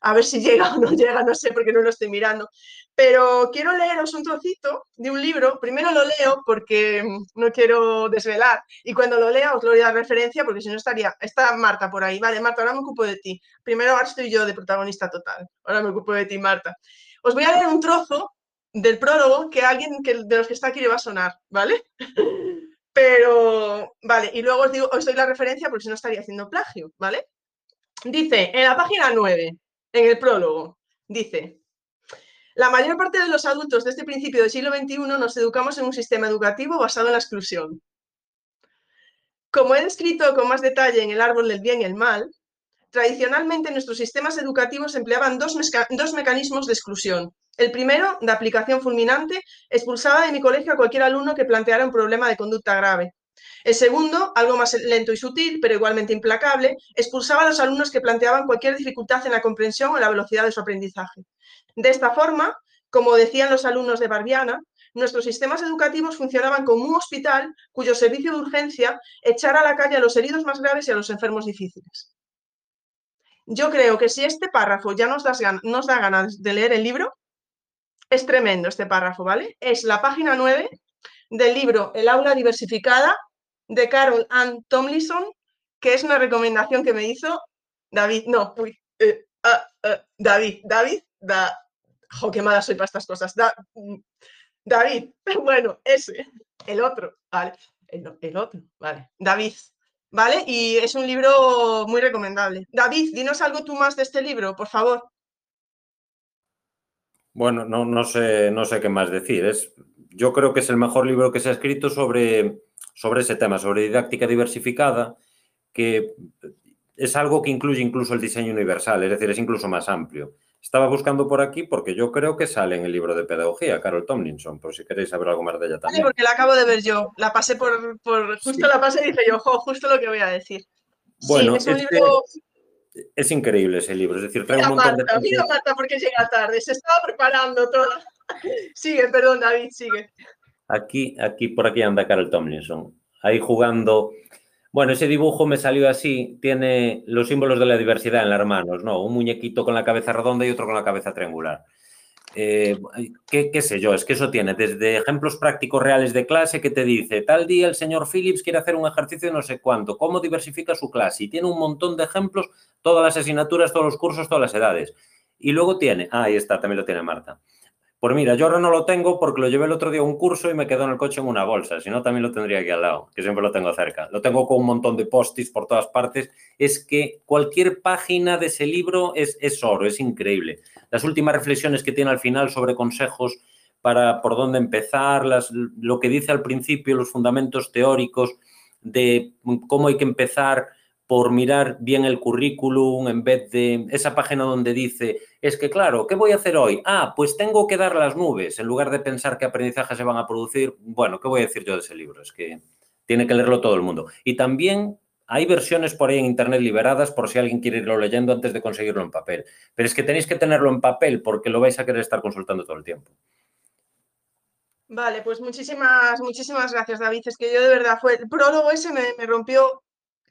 Speaker 1: a ver si llega o no llega, no sé porque no lo estoy mirando. Pero quiero leeros un trocito de un libro. Primero lo leo porque no quiero desvelar. Y cuando lo lea os lo voy a dar referencia porque si no estaría. Está Marta por ahí. Vale, Marta, ahora me ocupo de ti. Primero ahora estoy yo de protagonista total. Ahora me ocupo de ti, Marta. Os voy a leer un trozo del prólogo que alguien que, de los que está aquí le va a sonar, ¿vale? Pero, vale, y luego os, digo, os doy la referencia porque si no estaría haciendo plagio, ¿vale? Dice, en la página 9, en el prólogo, dice, la mayor parte de los adultos de este principio del siglo XXI nos educamos en un sistema educativo basado en la exclusión. Como he descrito con más detalle en el árbol del bien y el mal, tradicionalmente nuestros sistemas educativos empleaban dos, dos, mecanismos de exclusión. El primero, de aplicación fulminante, expulsaba de mi colegio a cualquier alumno que planteara un problema de conducta grave. El segundo, algo más lento y sutil, pero igualmente implacable, expulsaba a los alumnos que planteaban cualquier dificultad en la comprensión o la velocidad de su aprendizaje. De esta forma, como decían los alumnos de Barbiana, nuestros sistemas educativos funcionaban como un hospital cuyo servicio de urgencia echara a la calle a los heridos más graves y a los enfermos difíciles. Yo creo que si este párrafo ya nos, da ganas de leer el libro, es tremendo este párrafo, ¿vale? Es la página 9 del libro El aula diversificada de Carol Ann Tomlinson, que es una recomendación que me hizo David, no, uy, eh, ah, ah, David, David, da, jo, qué mala soy para estas cosas, da, David, bueno, ese, el otro, vale. el, otro, vale. David, ¿vale? Y es un libro muy recomendable. David, dinos algo tú más de este libro, por favor.
Speaker 4: Bueno, no, no, sé, no sé qué más decir. Es, yo creo que es el mejor libro que se ha escrito sobre, sobre ese tema, sobre didáctica diversificada, que es algo que incluye incluso el diseño universal, es decir, es incluso más amplio. Estaba buscando por aquí porque yo creo que sale en el libro de pedagogía, Carol Tomlinson, por si queréis saber algo más de ella también. Sí,
Speaker 1: porque la acabo de ver yo. La pasé por, por justo la pasé y dije yo, ojo, justo lo que voy a decir.
Speaker 4: Bueno, es, un libro... es increíble ese libro, es decir, trae un montón
Speaker 1: Marta, de... Mira Marta porque llega tarde, se estaba preparando toda. Sigue, perdón David, sigue.
Speaker 4: Aquí, aquí, por aquí anda Carol Tomlinson, ahí jugando bueno, ese dibujo me salió así, tiene los símbolos de la diversidad en las manos, ¿no? Un muñequito con la cabeza redonda y otro con la cabeza triangular. Eh, ¿qué, sé yo? Es que eso tiene desde ejemplos prácticos reales de clase que te dice, tal día el señor Phillips quiere hacer un ejercicio de no sé cuánto, cómo diversifica su clase y tiene un montón de ejemplos, todas las asignaturas, todos los cursos, todas las edades. Y luego tiene, ah, ahí está, también lo tiene Marta. Pues mira, yo ahora no lo tengo porque lo llevé el otro día a un curso y me quedó en el coche en una bolsa. Si no, también lo tendría aquí al lado, que siempre lo tengo cerca. Lo tengo con un montón de postis por todas partes. Es que cualquier página de ese libro es, es oro, es increíble. Las últimas reflexiones que tiene al final sobre consejos para por dónde empezar, las, lo que dice al principio, los fundamentos teóricos de cómo hay que empezar por mirar bien el currículum en vez de esa página donde dice, es que claro, ¿qué voy a hacer hoy? Ah, pues tengo que dar las nubes, en lugar de pensar qué aprendizajes se van a producir. Bueno, ¿qué voy a decir yo de ese libro? Es que tiene que leerlo todo el mundo. Y también hay versiones por ahí en Internet liberadas por si alguien quiere irlo leyendo antes de conseguirlo en papel. Pero es que tenéis que tenerlo en papel porque lo vais a querer estar consultando todo el tiempo.
Speaker 1: Vale, pues muchísimas, muchísimas gracias, David. Es que yo de verdad fue, el prólogo ese me, me rompió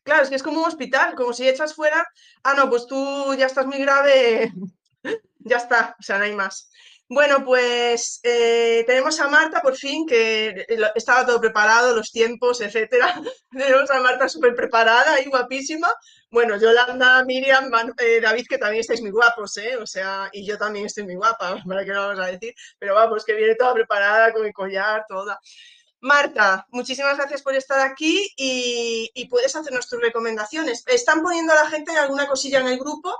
Speaker 1: Claro, es que es como un hospital, como si echas fuera, ah, no, pues tú ya estás muy grave, ya está, o sea, no hay más. Bueno, pues eh, tenemos a Marta por fin, que estaba todo preparado, los tiempos, etcétera. tenemos a Marta súper preparada y guapísima. Bueno, Yolanda, Miriam, eh, David, que también estáis muy guapos, ¿eh? O sea, y yo también estoy muy guapa, para qué no vamos a decir. Pero vamos, que viene toda preparada con el collar, toda. Marta, muchísimas gracias por estar aquí y, puedes hacernos tus recomendaciones. Están poniendo a la gente alguna cosilla en el grupo,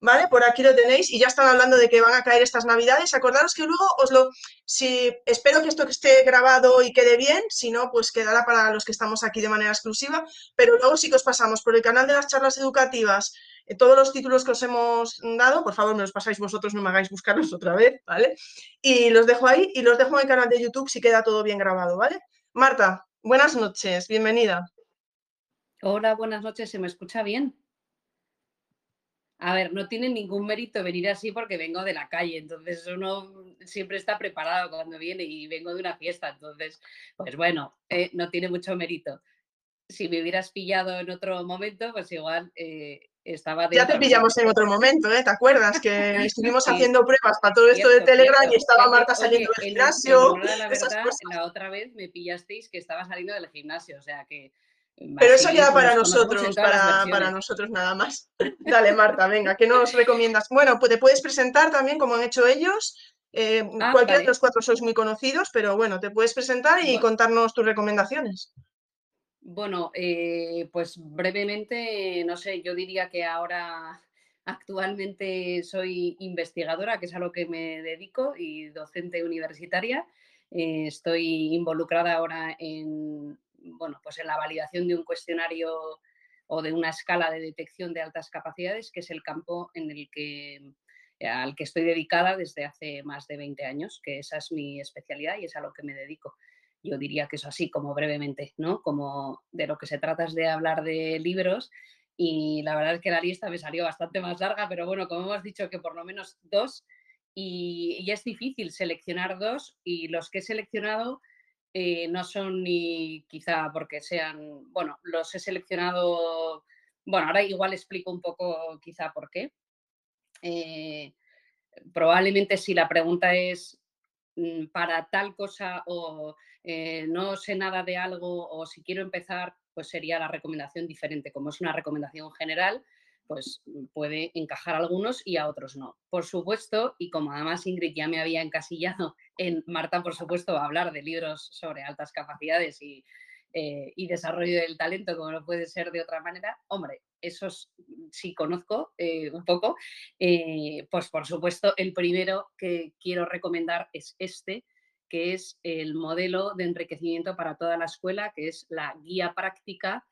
Speaker 1: ¿vale? Por aquí lo tenéis y ya están hablando de que van a caer estas navidades. Acordaros que luego os lo... Si, espero que esto esté grabado y quede bien, si no, pues quedará para los que estamos aquí de manera exclusiva, pero luego sí que os pasamos por el canal de las charlas educativas todos los títulos que os hemos dado, por favor me los pasáis vosotros, no me hagáis buscarlos otra vez, ¿vale? Y los dejo ahí y los dejo en el canal de YouTube si queda todo bien grabado, ¿vale? Marta, buenas noches, bienvenida.
Speaker 5: Hola, buenas noches, ¿se me escucha bien? A ver, no tiene ningún mérito venir así porque vengo de la calle, entonces uno siempre está preparado cuando viene y vengo de una fiesta, entonces, pues bueno, eh, no tiene mucho mérito. Si me hubieras pillado en otro momento, pues igual eh,
Speaker 1: ya te pillamos en otro momento, ¿eh? ¿Te acuerdas? Que estuvimos haciendo pruebas para todo esto de Telegram y estaba Marta saliendo del gimnasio.
Speaker 5: la, verdad, la otra vez me pillasteis que estaba saliendo del gimnasio, o sea que...
Speaker 1: Pero eso ya para nosotros, para, para, nosotros nada más. Dale, Marta, venga, ¿qué nos recomiendas? Bueno, pues te puedes presentar también, como han hecho ellos. Eh, ah, cualquiera de los cuatro sois muy conocidos, pero bueno, te puedes presentar y contarnos tus recomendaciones.
Speaker 5: Bueno, eh, pues brevemente, no sé, yo diría que ahora actualmente soy investigadora, que es a lo que me dedico, y docente universitaria. Eh, estoy involucrada ahora en, bueno, pues en la validación de un cuestionario o de una escala de detección de altas capacidades, que es el campo en el que, al que estoy dedicada desde hace más de 20 años, que esa es mi especialidad y es a lo que me dedico. Yo diría que eso así, como brevemente, ¿no? Como de lo que se trata es de hablar de libros y la verdad es que la lista me salió bastante más larga, pero bueno, como hemos dicho que por lo menos dos y, es difícil seleccionar dos y los que he seleccionado eh, no son ni quizá porque sean, bueno, los he seleccionado, bueno, ahora igual explico un poco quizá por qué. Eh, probablemente si la pregunta es para tal cosa o eh, no sé nada de algo o si quiero empezar, pues sería la recomendación diferente. Como es una recomendación general, pues mm, puede encajar a algunos y a otros no. Por supuesto, y como además Ingrid ya me había encasillado en Marta, por supuesto, va a hablar de libros sobre altas capacidades y, eh, y desarrollo del talento, como no puede ser de otra manera, hombre, esos sí conozco eh, un poco. pues por supuesto, el primero que quiero recomendar es este, que es el modelo de enriquecimiento para toda la escuela, que es la guía práctica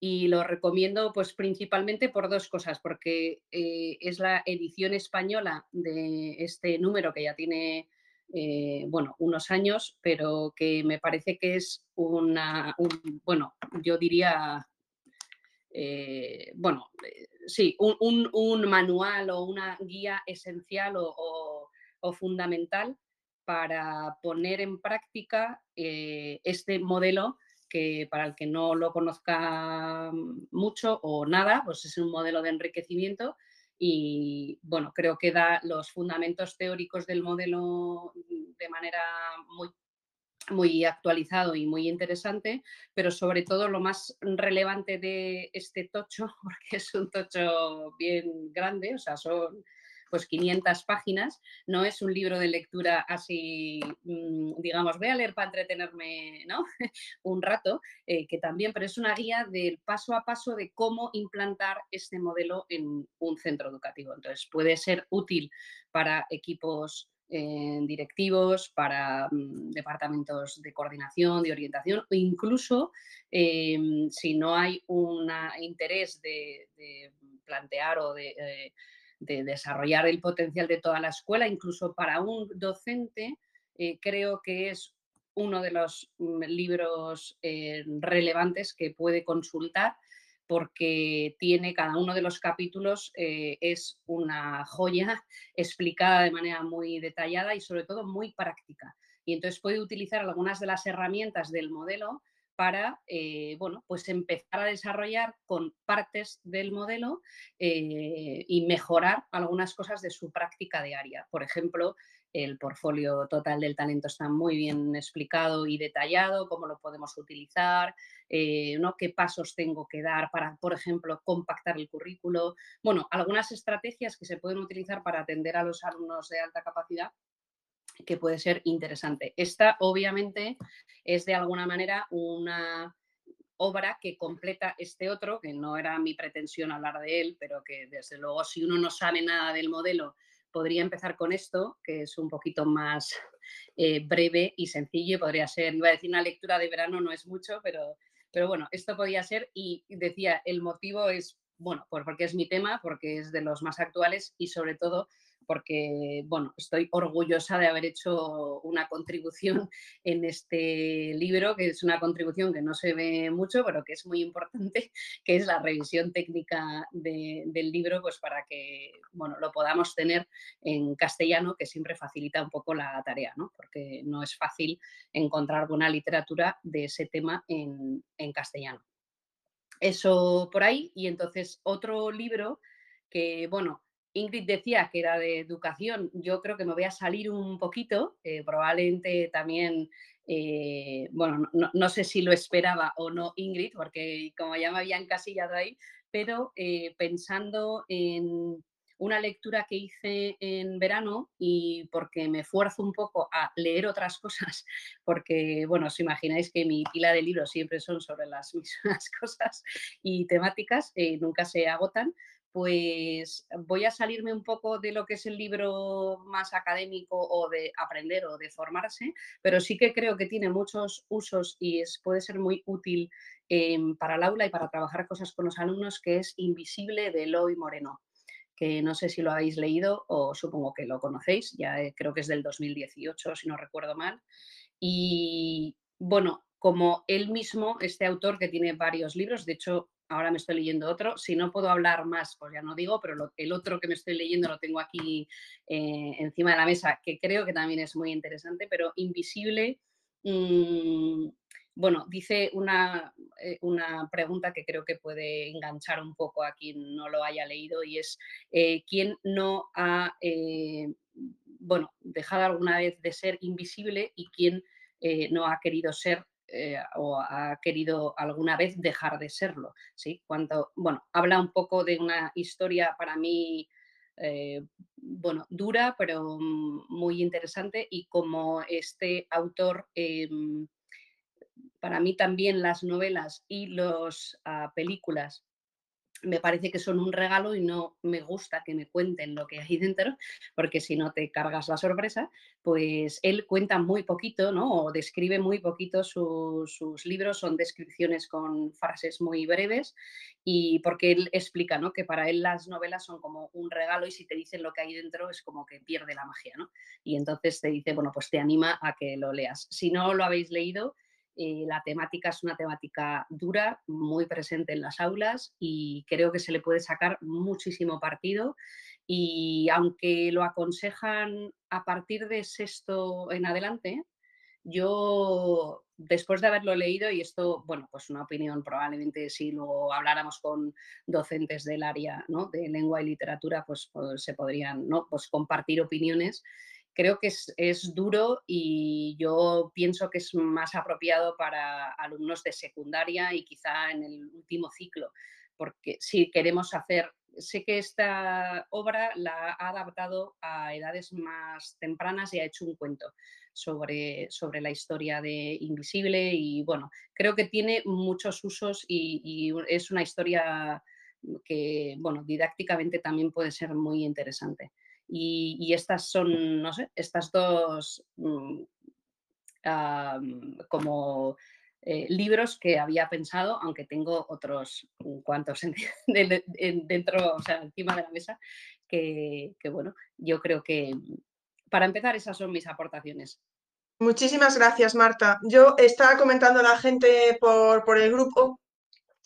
Speaker 5: y lo recomiendo pues principalmente por dos cosas, porque eh, es la edición española de este número que ya tiene eh, bueno, unos años, pero que me parece que es una, bueno, yo diría, eh, bueno, sí, un, manual o una guía esencial o, o fundamental para poner en práctica este modelo que para el que no lo conozca mucho o nada, pues es un modelo de enriquecimiento y bueno, creo que da los fundamentos teóricos del modelo de manera muy muy actualizado y muy interesante, pero sobre todo lo más relevante de este tocho, porque es un tocho bien grande, o sea, son pues 500 páginas, no es un libro de lectura así, mm, digamos, voy a leer para entretenerme ¿no? un rato, eh, que también, pero es una guía del paso a paso de cómo implantar este modelo en un centro educativo. Entonces, puede ser útil para equipos eh, directivos, para mm, departamentos de coordinación, de orientación, o incluso em, si no hay un interés de, plantear o de eh, de desarrollar el potencial de toda la escuela, incluso para un docente, eh, creo que es uno de los mm, libros eh, relevantes que puede consultar porque tiene cada uno de los capítulos, eh, es una joya explicada de manera muy detallada y sobre todo muy práctica. Y entonces puede utilizar algunas de las herramientas del modelo para eh, bueno, pues empezar a desarrollar con partes del modelo eh, y mejorar algunas cosas de su práctica diaria. Por ejemplo, el portfolio total del talento está muy bien explicado y detallado, cómo lo podemos utilizar, eh, ¿no? qué pasos tengo que dar para, por ejemplo, compactar el currículo. Bueno, algunas estrategias que se pueden utilizar para atender a los alumnos de alta capacidad que puede ser interesante. Esta, obviamente, es de alguna manera una obra que completa este otro, que no era mi pretensión hablar de él, pero que desde luego si uno no sabe nada del modelo, podría empezar con esto, que es un poquito más eh, breve y sencillo. Podría ser, iba a decir una lectura de verano, no es mucho, pero, pero bueno, esto podría ser. Y decía, el motivo es, bueno, porque es mi tema, porque es de los más actuales y sobre todo porque bueno, estoy orgullosa de haber hecho una contribución en este libro, que es una contribución que no se ve mucho, pero que es muy importante, que es la revisión técnica del libro, pues para que bueno, lo podamos tener en castellano, que siempre facilita un poco la tarea, ¿no? porque no es fácil encontrar buena literatura de ese tema en, en castellano. Eso por ahí, y entonces otro libro que, bueno, Ingrid decía que era de educación, yo creo que me voy a salir un poquito, eh, probablemente también, eh, bueno, no, sé si lo esperaba o no Ingrid, porque como ya me habían encasillado ahí, pero eh, pensando en una lectura que hice en verano y porque me esfuerzo un poco a leer otras cosas, porque, bueno, os imagináis que mi pila de libros siempre son sobre las mismas cosas y temáticas, nunca se agotan, pues voy a salirme un poco de lo que es el libro más académico o de aprender o de formarse, pero sí que creo que tiene muchos usos y es, puede ser muy útil em, para el aula y para trabajar cosas con los alumnos, que es Invisible de Eloy Moreno que no sé si lo habéis leído o supongo que lo conocéis, ya eh, creo que es del 2018, si no recuerdo mal. Y bueno, como él mismo, este autor que tiene varios libros, de hecho ahora me estoy leyendo otro. Si no puedo hablar más, pues ya no digo, pero el otro que me estoy leyendo lo tengo aquí eh, encima de la mesa, que creo que también es muy interesante, pero Invisible, mm, bueno, dice una, eh, una, pregunta que creo que puede enganchar un poco a quien no lo haya leído y es, eh, ¿quién no ha, bueno, dejado alguna vez de ser invisible y quién no ha querido ser eh, o ha querido alguna vez dejar de serlo. ¿sí? Cuando, bueno, habla un poco de una historia para mí eh, bueno, dura, pero muy interesante y como este autor em, para mí también las novelas y las ah, películas me parece que son un regalo y no me gusta que me cuenten lo que hay dentro, porque si no te cargas la sorpresa, pues él cuenta muy poquito, ¿no? O describe muy poquito sus libros, son descripciones con frases muy breves y porque él explica, ¿no? Que para él las novelas son como un regalo y si te dicen lo que hay dentro es como que pierde la magia, ¿no? Y entonces te dice, bueno, pues te anima a que lo leas. Si no lo habéis leído, la temática es una temática dura, muy presente en las aulas y creo que se le puede sacar muchísimo partido. Y aunque lo aconsejan a partir de sexto en adelante, yo después de haberlo leído, y esto, bueno, pues una opinión probablemente si luego habláramos con docentes del área ¿no? de lengua y literatura, pues, pues se podrían ¿no? pues compartir opiniones creo que es, duro y yo pienso que es más apropiado para alumnos de secundaria y quizá en el último ciclo, porque si queremos hacer, sé que esta obra la ha adaptado a edades más tempranas y ha hecho un cuento sobre, sobre la historia de Invisible y bueno, creo que tiene muchos usos y, y es una historia que, bueno, didácticamente también puede ser muy interesante. Y, estas son, no sé, estas dos mm, como eh, libros que había pensado, aunque tengo otros cuantos dentro, o sea, encima de la mesa, que, bueno, yo creo que para empezar esas son mis aportaciones.
Speaker 1: Muchísimas gracias, Marta. Yo estaba comentando la gente por, por el grupo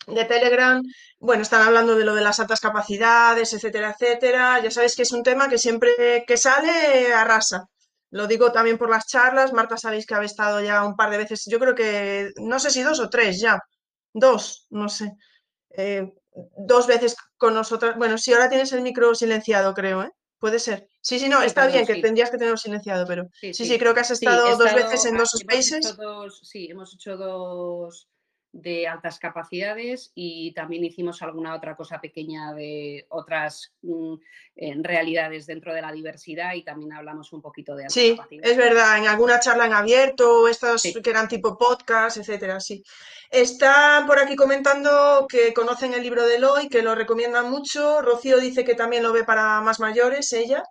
Speaker 1: de Telegram, bueno, están hablando de lo de las altas capacidades, etcétera, etcétera. Ya sabéis que es un tema que siempre que sale arrasa. Lo digo también por las charlas. Marta, sabéis que ha estado ya un par de veces, yo creo que, no sé si dos o tres ya. Dos, no sé. Eh, dos veces con nosotras. Bueno, si ahora tienes el micro silenciado, creo, ¿eh? Puede ser. Sí, sí, no, está bien que tendrías que tenerlo silenciado, pero sí, sí, creo que has estado, dos veces en dos spaces.
Speaker 5: sí, hemos hecho dos de altas capacidades y también hicimos alguna otra cosa pequeña de otras mm, realidades dentro de la diversidad y también hablamos un poquito de altas
Speaker 1: sí, es verdad, en alguna charla en abierto, estos que eran tipo podcast, etcétera, sí. Están por aquí comentando que conocen el libro de Eloy, que lo recomiendan mucho. Rocío dice que también lo ve para más mayores, ella.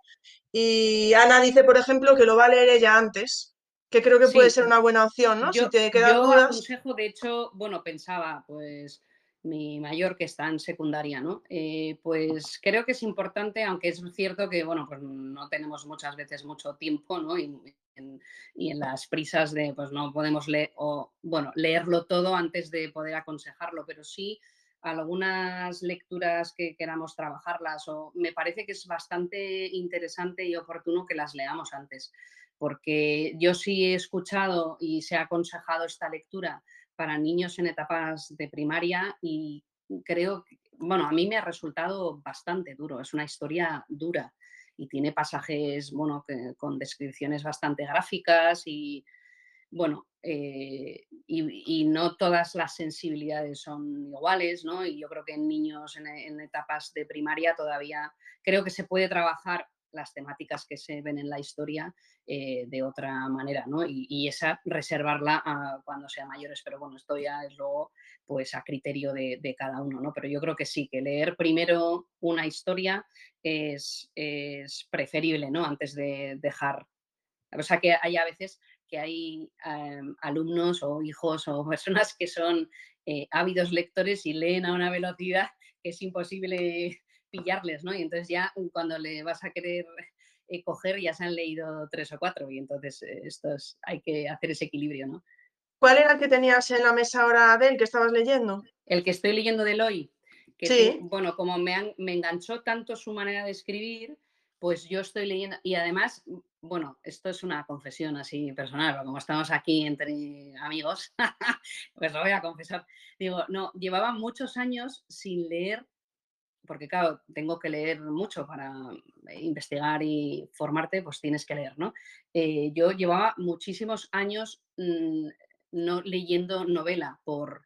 Speaker 1: Y Ana dice, por ejemplo, que lo va a leer ella antes, que creo que puede ser una buena opción, ¿no?
Speaker 5: Yo, si te quedan yo aconsejo, de hecho, bueno, pensaba, pues mi mayor que está en secundaria, ¿no? Eh, pues creo que es importante, aunque es cierto que, bueno, pues no tenemos muchas veces mucho tiempo, ¿no? Y, en, y en las prisas de, pues no podemos leer, o, bueno, leerlo todo antes de poder aconsejarlo, pero sí algunas lecturas que queramos trabajarlas, o me parece que es bastante interesante y oportuno que las leamos antes porque yo sí he escuchado y se ha aconsejado esta lectura para niños en etapas de primaria y creo que, bueno, a mí me ha resultado bastante duro, es una historia dura y tiene pasajes, bueno, con descripciones bastante gráficas y, bueno, eh, y, no todas las sensibilidades son iguales, ¿no? Y yo creo que en niños en etapas de primaria todavía creo que se puede trabajar las temáticas que se ven en la historia eh, de otra manera, ¿no? Y, esa reservarla cuando sean mayores, pero bueno, esto ya es luego pues a criterio de, cada uno, ¿no? Pero yo creo que sí, que leer primero una historia es, preferible, ¿no? Antes de dejar... O sea que hay a veces que hay em, alumnos o hijos o personas que son eh, ávidos lectores y leen a una velocidad que es imposible pillarles, ¿no? Y entonces ya mm, cuando le vas a querer eh, coger ya se han leído tres o cuatro y entonces eh, estos, hay que hacer ese equilibrio, ¿no?
Speaker 1: ¿Cuál era el que tenías en la mesa ahora del que estabas leyendo?
Speaker 5: El que estoy leyendo de hoy. Que sí. bueno, como me, me enganchó tanto su manera de escribir, pues yo estoy leyendo y además, mm, bueno, esto es una confesión así personal, como estamos aquí entre amigos, pues lo voy a confesar. Digo, no, llevaba muchos años sin leer porque claro, tengo que leer mucho para eh, investigar y formarte, pues tienes que leer, ¿no? Eh, yo llevaba muchísimos años mm, no leyendo novela por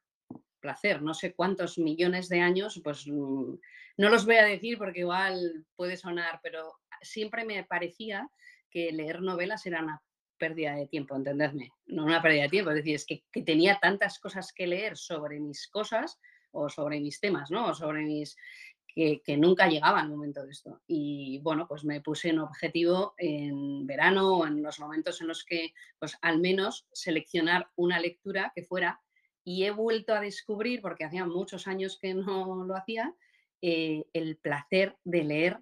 Speaker 5: placer, no sé cuántos millones de años, pues mm, no los voy a decir porque igual puede sonar, pero siempre me parecía que leer novelas era una pérdida de tiempo, entendedme, no una pérdida de tiempo, es decir, es que, que, tenía tantas cosas que leer sobre mis cosas o sobre mis temas, ¿no? O sobre mis... Que, nunca llegaba el momento de esto. Y bueno, pues me puse un objetivo en verano o en los momentos en los que, pues al menos seleccionar una lectura que fuera y he vuelto a descubrir, porque hacía muchos años que no lo hacía, eh, el placer de leer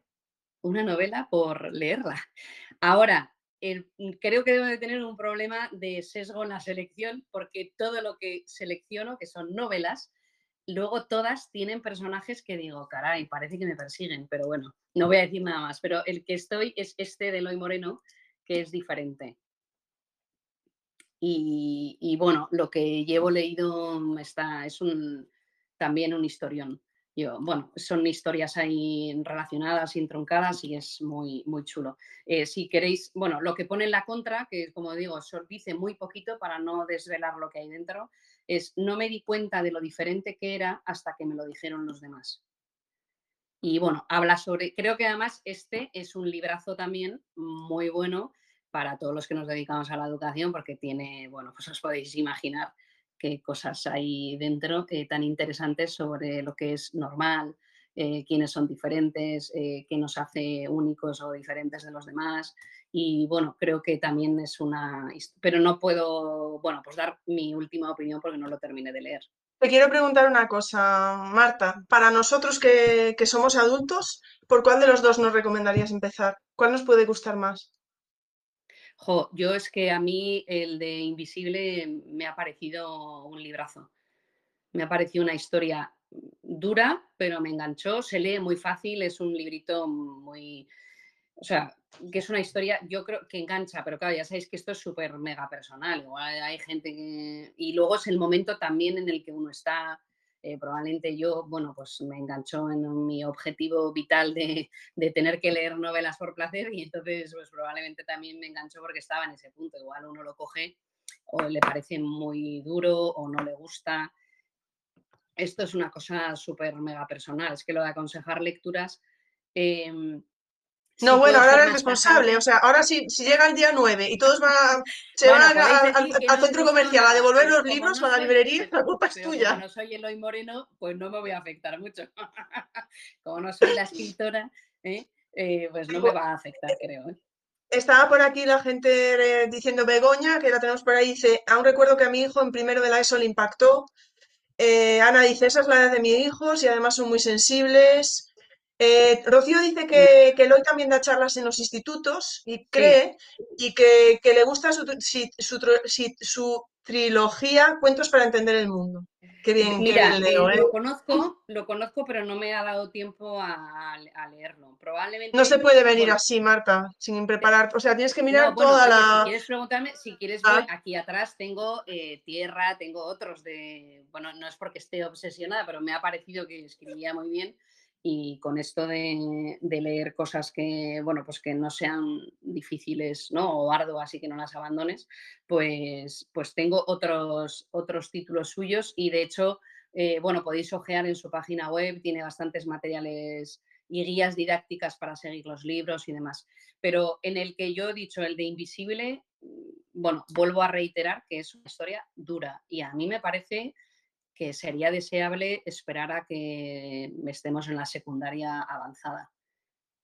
Speaker 5: una novela por leerla. Ahora, creo que debo de tener un problema de sesgo en la selección porque todo lo que selecciono, que son novelas, luego todas tienen personajes que digo, caray, parece que me persiguen, pero bueno, no voy a decir nada más, pero el que estoy es este de Eloy Moreno, que es diferente. Y, bueno, lo que llevo leído está, es un, también un historión. Yo, bueno, son historias ahí relacionadas, introncadas y es muy, muy chulo. Eh, si queréis, bueno, lo que pone en la contra, que como digo, os dice muy poquito para no desvelar lo que hay dentro, es no me di cuenta de lo diferente que era hasta que me lo dijeron los demás. Y bueno, habla sobre, creo que además este es un librazo también muy bueno para todos los que nos dedicamos a la educación, porque tiene, bueno, pues os podéis imaginar qué cosas hay dentro eh, tan interesantes sobre lo que es normal, eh, quiénes son diferentes, eh, qué nos hace únicos o diferentes de los demás. Y bueno, creo que también es una... Pero no puedo, bueno, pues dar mi última opinión porque no lo terminé de leer.
Speaker 1: Te quiero preguntar una cosa, Marta. Para nosotros que, que somos adultos, ¿por cuál de los dos nos recomendarías empezar? ¿Cuál nos puede gustar más?
Speaker 5: Jo, yo es que a mí el de Invisible me ha parecido un librazo. Me ha parecido una historia dura, pero me enganchó, se lee muy fácil, es un librito muy... O sea, que es una historia, yo creo que engancha, pero claro, ya sabéis que esto es súper mega personal. Igual hay gente que... Y luego es el momento también en el que uno está eh, probablemente yo, bueno, pues me enganchó en mi objetivo vital de, tener que leer novelas por placer y entonces pues probablemente también me enganchó porque estaba en ese punto. Igual uno lo coge o le parece muy duro o no le gusta. Esto es una cosa súper mega personal. Es que lo de aconsejar lecturas... Em,
Speaker 1: no, bueno, ahora eres responsable. O sea, ahora si, si llega el día 9 y todos van se van al centro comercial a devolver los libros a la librería, la culpa es tuya.
Speaker 5: Como no soy Eloy Moreno, pues no me voy a afectar mucho. como no soy la escritora, ¿eh? Eh, pues no me va a afectar, creo. ¿eh?
Speaker 1: Estaba por aquí la gente diciendo Begoña, que la tenemos por ahí, dice, aún recuerdo que a mi hijo en primero de la ESO le impactó. Ana dice, esa es la edad de mis hijos y además son muy sensibles. Eh, Rocío dice que, que Eloy también da charlas en los institutos y cree y que, le gusta su, su, trilogía Cuentos para entender el mundo. Qué bien,
Speaker 5: Mira, eh, Lo ¿eh? conozco, lo conozco, pero no me ha dado tiempo a, leerlo. Probablemente.
Speaker 1: No se puede venir así, Marta, sin preparar. O sea, tienes que mirar toda la.
Speaker 5: Si quieres preguntarme, si quieres, ah. aquí atrás tengo Tierra, tengo otros de. Bueno, no es porque esté obsesionada, pero me ha parecido que escribía muy bien y con esto de, leer cosas que, bueno, pues que no sean difíciles ¿no? o arduas y que no las abandones, pues, pues tengo otros, otros títulos suyos y de hecho, eh, bueno, podéis ojear en su página web, tiene bastantes materiales y guías didácticas para seguir los libros y demás. Pero en el que yo he dicho, el de Invisible, mm, bueno, vuelvo a reiterar que es una historia dura y a mí me parece que sería deseable esperar a que estemos en la secundaria avanzada,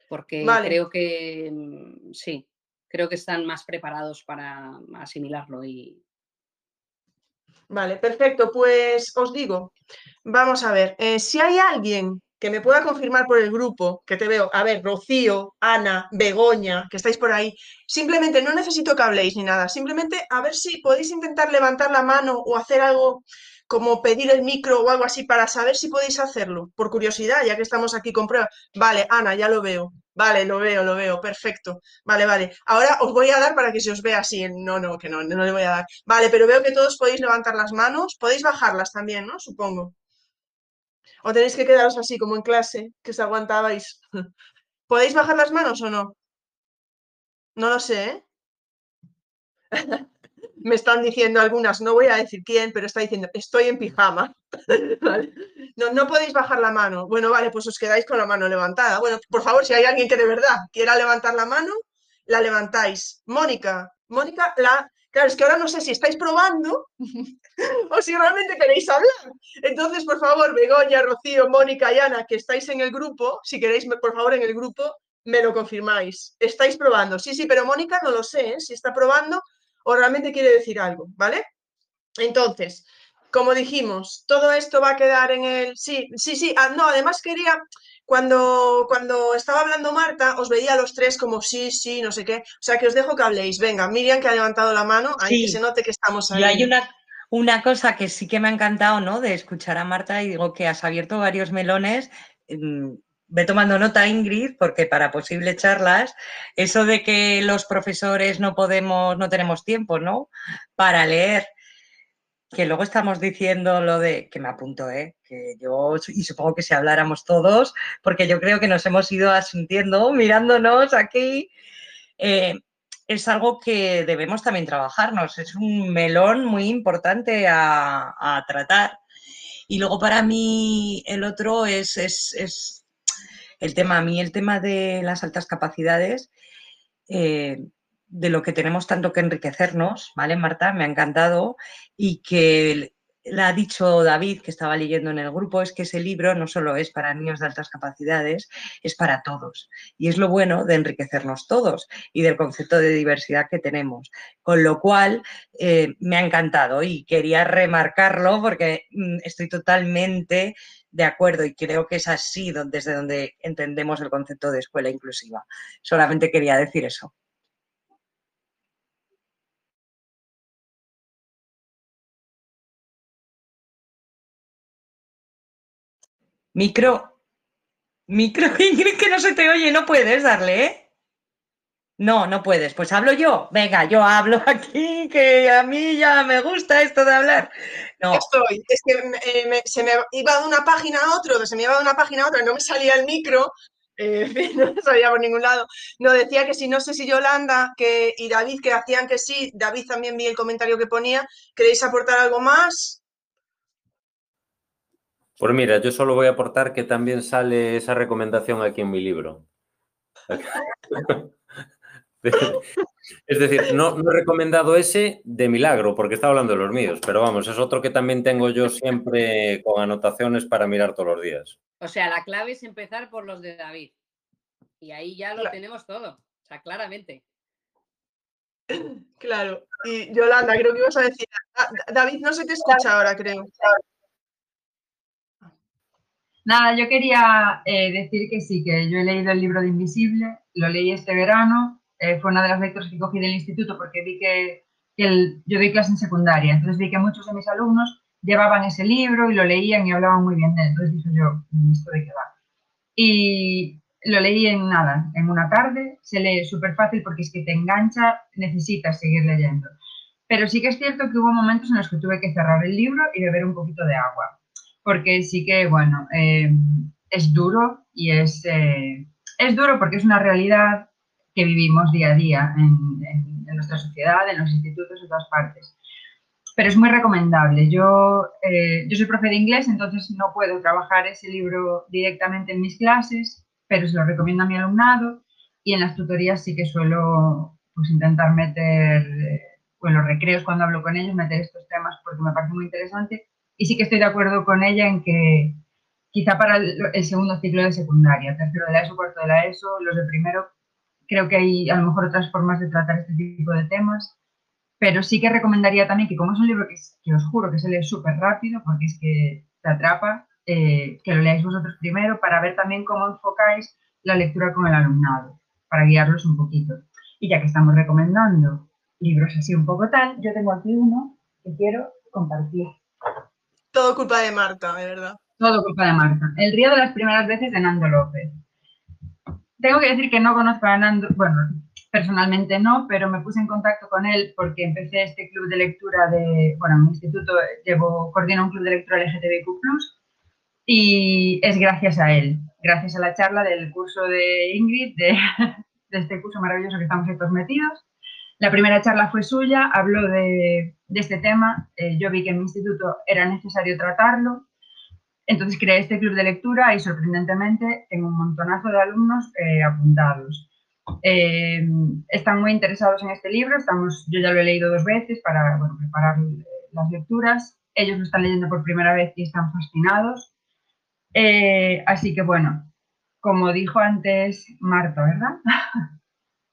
Speaker 5: porque creo que mm, sí, creo que están más preparados para asimilarlo y...
Speaker 1: Vale, perfecto. Pues os digo, vamos a ver, eh, si hay alguien que me pueda confirmar por el grupo, que te veo, a ver, Rocío, Ana, Begoña, que estáis por ahí, simplemente no necesito que habléis ni nada, simplemente a ver si podéis intentar levantar la mano o hacer algo como pedir el micro o algo así para saber si podéis hacerlo, por curiosidad, ya que estamos aquí con prueba. Vale, Ana, ya lo veo. Vale, lo veo, lo veo, perfecto. Vale, vale. Ahora os voy a dar para que se os vea así. No, no, que no, no le voy a dar. Vale, pero veo que todos podéis levantar las manos. Podéis bajarlas también, ¿no? Supongo. O tenéis que quedaros así como en clase, que os aguantabais. ¿Podéis bajar las manos o no? No lo sé, ¿eh? me están diciendo algunas, no voy a decir quién, pero está diciendo, estoy en pijama. no, no podéis bajar la mano. Bueno, vale, pues os quedáis con la mano levantada. Bueno, por favor, si hay alguien que de verdad quiera levantar la mano, la levantáis. Mónica, Mónica, la, claro, es que ahora no sé si estáis probando o si realmente queréis hablar. Entonces, por favor, Begoña, Rocío, Mónica y Ana, que estáis en el grupo, si queréis, por favor, en el grupo, me lo confirmáis. Estáis probando. Sí, sí, pero Mónica no lo sé, ¿eh? si está probando o realmente quiere decir algo, ¿vale? Entonces, como dijimos, todo esto va a quedar en el... Sí, sí, sí. Ah, no, además quería, cuando, cuando estaba hablando Marta, os veía a los tres como sí, sí, no sé qué. O sea, que os dejo que habléis. Venga, Miriam, que ha levantado la mano, ahí que se note que estamos ahí.
Speaker 3: Y hay una, una cosa que sí que me ha encantado, ¿no? De escuchar a Marta y digo que has abierto varios melones. Ve tomando nota, Ingrid, porque para posibles charlas, eso de que los profesores no podemos, no tenemos tiempo, ¿no? Para leer que luego estamos diciendo lo de, que me apunto, ¿eh? que yo, y supongo que si habláramos todos, porque yo creo que nos hemos ido asintiendo, mirándonos aquí, eh, es algo que debemos también trabajarnos, es un melón muy importante a, tratar. Y luego para mí el otro es, es, el tema, a mí el tema de las altas capacidades, eh, de lo que tenemos tanto que enriquecernos, ¿vale, Marta? Me ha encantado y que le ha dicho David, que estaba leyendo en el grupo, es que ese libro no solo es para niños de altas capacidades, es para todos. Y es lo bueno de enriquecernos todos y del concepto de diversidad que tenemos. Con lo cual, eh, me ha encantado y quería remarcarlo porque mm, estoy totalmente de acuerdo y creo que es así desde donde entendemos el concepto de escuela inclusiva. Solamente quería decir eso. Micro, micro, Ingrid, que no se te oye, no puedes darle, ¿eh? No, no puedes. Pues hablo yo. Venga, yo hablo aquí, que a mí ya me gusta esto de hablar. No.
Speaker 1: Estoy. Es que eh, se me iba de una página a otra, se me iba de una página a otra, no me salía el micro, eh, no salía por ningún lado. No, decía que si no sé si Yolanda que, y David que hacían que sí, David también vi el comentario que ponía. ¿Queréis aportar algo más?
Speaker 4: Pues mira, yo solo voy a aportar que también sale esa recomendación aquí en mi libro. Es decir, no, he recomendado ese de milagro, porque estaba hablando de los míos, pero vamos, es otro que también tengo yo siempre con anotaciones para mirar todos los días.
Speaker 5: O sea, la clave es empezar por los de David. Y ahí ya lo tenemos todo, o sea, claramente.
Speaker 1: Claro. Y Yolanda, creo que ibas a decir. David, no se te escucha ahora, creo.
Speaker 2: Nada, yo quería eh, decir que sí, que yo he leído el libro de Invisible, lo leí este verano, eh, fue una de las lecturas que cogí del instituto porque vi que, yo doy clase en secundaria, entonces vi que muchos de mis alumnos llevaban ese libro y lo leían y hablaban muy bien de él, entonces dije yo, mm, ¿esto de qué va? Y lo leí en nada, en una tarde, se lee súper fácil porque es que te engancha, necesitas seguir leyendo. Pero sí que es cierto que hubo momentos en los que tuve que cerrar el libro y beber un poquito de agua porque sí que, bueno, eh, es duro y es, eh, es duro porque es una realidad que vivimos día a día en, nuestra sociedad, en los institutos, en todas partes. Pero es muy recomendable. Yo, eh, yo soy profe de inglés, entonces no puedo trabajar ese libro directamente en mis clases, pero se lo recomiendo a mi alumnado y en las tutorías sí que suelo pues, intentar meter, o en los recreos cuando hablo con ellos, meter estos temas porque me parece muy interesante y sí que estoy de acuerdo con ella en que quizá para el, segundo ciclo de secundaria, tercero de la ESO, cuarto de la ESO, los de primero, creo que hay a lo mejor otras formas de tratar este tipo de temas, pero sí que recomendaría también que como es un libro que, os juro que se lee súper rápido, porque es que te atrapa, eh, que lo leáis vosotros primero para ver también cómo enfocáis la lectura con el alumnado, para guiarlos un poquito. Y ya que estamos recomendando libros así un poco tal, yo tengo aquí uno que quiero compartir.
Speaker 1: Todo culpa de Marta, de verdad.
Speaker 2: Todo culpa de Marta. El río de las primeras veces de Nando López. Tengo que decir que no conozco a Nando, bueno, personalmente no, pero me puse en contacto con él porque empecé este club de lectura de, bueno, en mi instituto llevo, coordino un club de lectura LGTBIQ+, y es gracias a él, gracias a la charla del curso de Ingrid, de, de este curso maravilloso que estamos todos metidos, la primera charla fue suya, habló de, este tema, eh, yo vi que en mi instituto era necesario tratarlo, entonces creé este club de lectura y sorprendentemente tengo un montonazo de alumnos eh, apuntados. eh, están muy interesados en este libro, estamos, yo ya lo he leído dos veces para preparar las lecturas, ellos lo están leyendo por primera vez y están fascinados. Eh, así que bueno, como dijo antes Marta, ¿verdad?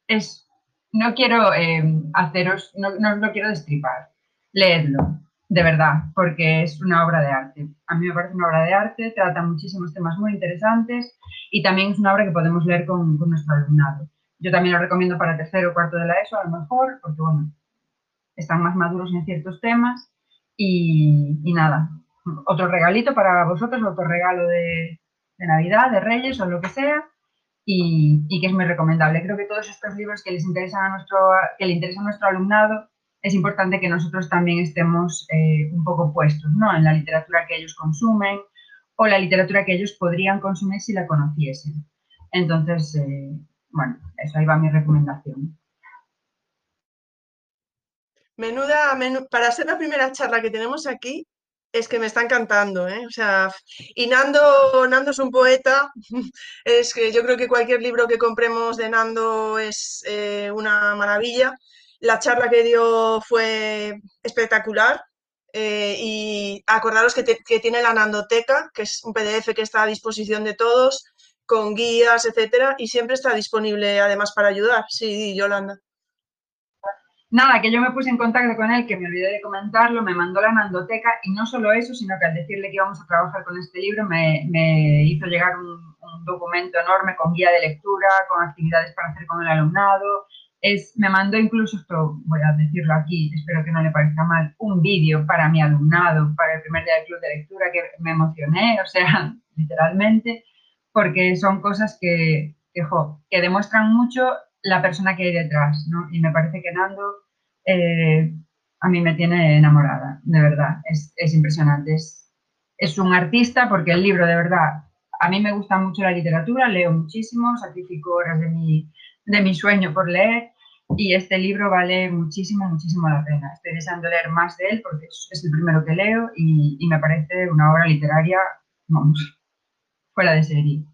Speaker 2: es, no quiero eh, haceros, no, no lo quiero destripar, leedlo, de verdad, porque es una obra de arte. A mí me parece una obra de arte, trata muchísimos temas muy interesantes y también es una obra que podemos leer con, con nuestro alumnado. Yo también lo recomiendo para tercero o cuarto de la ESO, a lo mejor, porque bueno, están más maduros en ciertos temas y, nada, otro regalito para vosotros, otro regalo de, Navidad, de Reyes o lo que sea, y, que es muy recomendable. Creo que todos estos libros que les interesan a nuestro, que le interesan a nuestro alumnado, es importante que nosotros también estemos eh, un poco puestos ¿no? en la literatura que ellos consumen o la literatura que ellos podrían consumir si la conociesen. Entonces, eh, bueno, eso ahí va mi recomendación.
Speaker 1: Menuda, para ser la primera charla que tenemos aquí, es que me está encantando, ¿eh? O sea, y Nando, Nando es un poeta, es que yo creo que cualquier libro que compremos de Nando es eh, una maravilla. La charla que dio fue espectacular. Eh, y acordaros que, tiene la Nandoteca, que es un PDF que está a disposición de todos con guías, etcétera, y siempre está disponible además para ayudar. Sí, Yolanda.
Speaker 2: Nada, que yo me puse en contacto con él, que me olvidé de comentarlo, me mandó la nandoteca y no solo eso, sino que al decirle que íbamos a trabajar con este libro me, hizo llegar un, documento enorme con guía de lectura, con actividades para hacer con el alumnado. Es, me mandó incluso, esto voy a decirlo aquí, espero que no le parezca mal, un vídeo para mi alumnado, para el primer día del club de lectura, que me emocioné, o sea, literalmente porque son cosas que, que, demuestran mucho la persona que hay detrás, ¿no? Y me parece que Nando eh, a mí me tiene enamorada, de verdad, es, es impresionante. Es, es, un artista porque el libro, de verdad, a mí me gusta mucho la literatura, leo muchísimo, sacrifico horas de mi, de mi sueño por leer y este libro vale muchísimo, muchísimo la pena. Estoy deseando leer más de él porque es, el primero que leo y, y me parece una obra literaria, vamos, fuera de serie.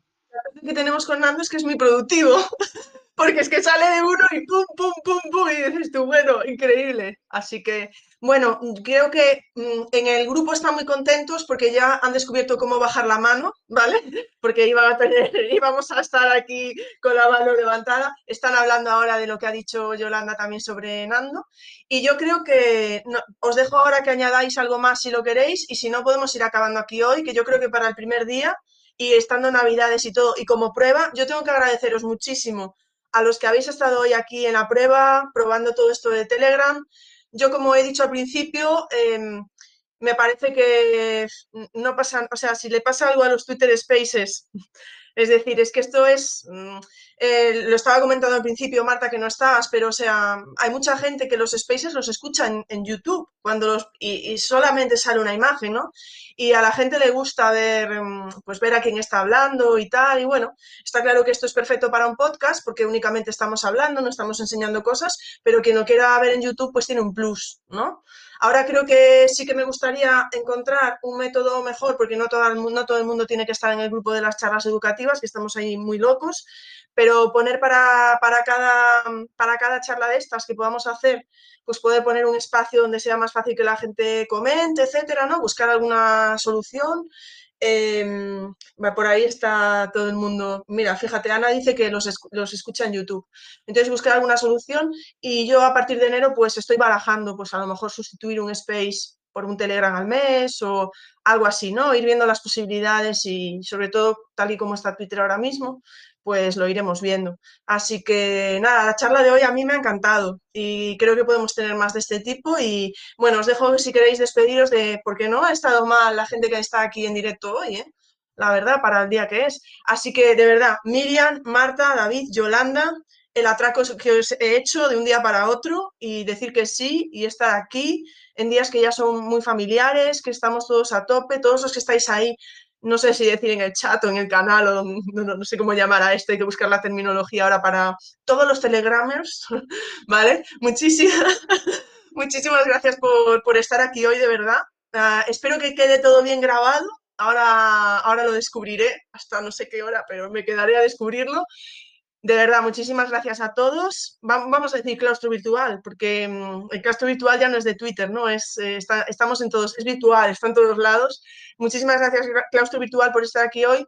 Speaker 1: La que tenemos con Nando es que es muy productivo, porque es que sale de uno y pum, pum, pum, pum, y dices tú, bueno, increíble. Así que, bueno, creo que mm, en el grupo están muy contentos porque ya han descubierto cómo bajar la mano, ¿vale? Porque iba a tener, íbamos a estar aquí con la mano levantada. Están hablando ahora de lo que ha dicho Yolanda también sobre Nando. Y yo creo que os dejo ahora que añadáis algo más si lo queréis y si no podemos ir acabando aquí hoy, que yo creo que para el primer día y estando Navidades y todo, y como prueba, yo tengo que agradeceros muchísimo a los que habéis estado hoy aquí en la prueba, probando todo esto de Telegram. Yo, como he dicho al principio, em, me parece que no pasan, o sea, si le pasa algo a los Twitter Spaces, es decir, es que esto es, mm, eh, lo estaba comentando al principio, Marta, que no estabas, pero o sea, hay mucha gente que los spaces los escucha en, YouTube cuando los, y, solamente sale una imagen, ¿no? Y a la gente le gusta ver, mm, pues ver a quién está hablando y tal, y bueno, está claro que esto es perfecto para un podcast porque únicamente estamos hablando, no estamos enseñando cosas, pero quien lo quiera ver en YouTube pues tiene un plus, ¿no? Ahora creo que sí que me gustaría encontrar un método mejor, porque no todo, el, no todo el mundo tiene que estar en el grupo de las charlas educativas, que estamos ahí muy locos, pero poner para, cada, para cada charla de estas que podamos hacer, pues poder poner un espacio donde sea más fácil que la gente comente, etcétera, ¿no? Buscar alguna solución. Em, por ahí está todo el mundo. Mira, fíjate, Ana dice que los, los, escucha en YouTube. Entonces, buscar alguna solución y yo a partir de enero pues estoy barajando, pues a lo mejor sustituir un space por un Telegram al mes o algo así, ¿no? Ir viendo las posibilidades y sobre todo tal y como está Twitter ahora mismo, pues lo iremos viendo. Así que nada, la charla de hoy a mí me ha encantado y creo que podemos tener más de este tipo y bueno, os dejo si queréis despediros de, porque no ha estado mal la gente que está aquí en directo hoy, ¿eh? la verdad, para el día que es. Así que de verdad, Miriam, Marta, David, Yolanda, el atraco que os he hecho de un día para otro y decir que sí y estar aquí en días que ya son muy familiares, que estamos todos a tope, todos los que estáis ahí no sé si decir en el chat o en el canal o no, sé cómo llamar a esto, hay que buscar la terminología ahora para todos los telegramers, ¿vale? Muchísimas, muchísimas gracias por, estar aquí hoy, de verdad. Ah, espero que quede todo bien grabado. Ahora, ahora lo descubriré hasta no sé qué hora, pero me quedaré a descubrirlo. De verdad, muchísimas gracias a todos. Vamos a decir claustro virtual, porque mm, el claustro virtual ya no es de Twitter, ¿no? Es, eh, estamos en todos, es virtual, está en todos lados. Muchísimas gracias, claustro virtual, por estar aquí hoy.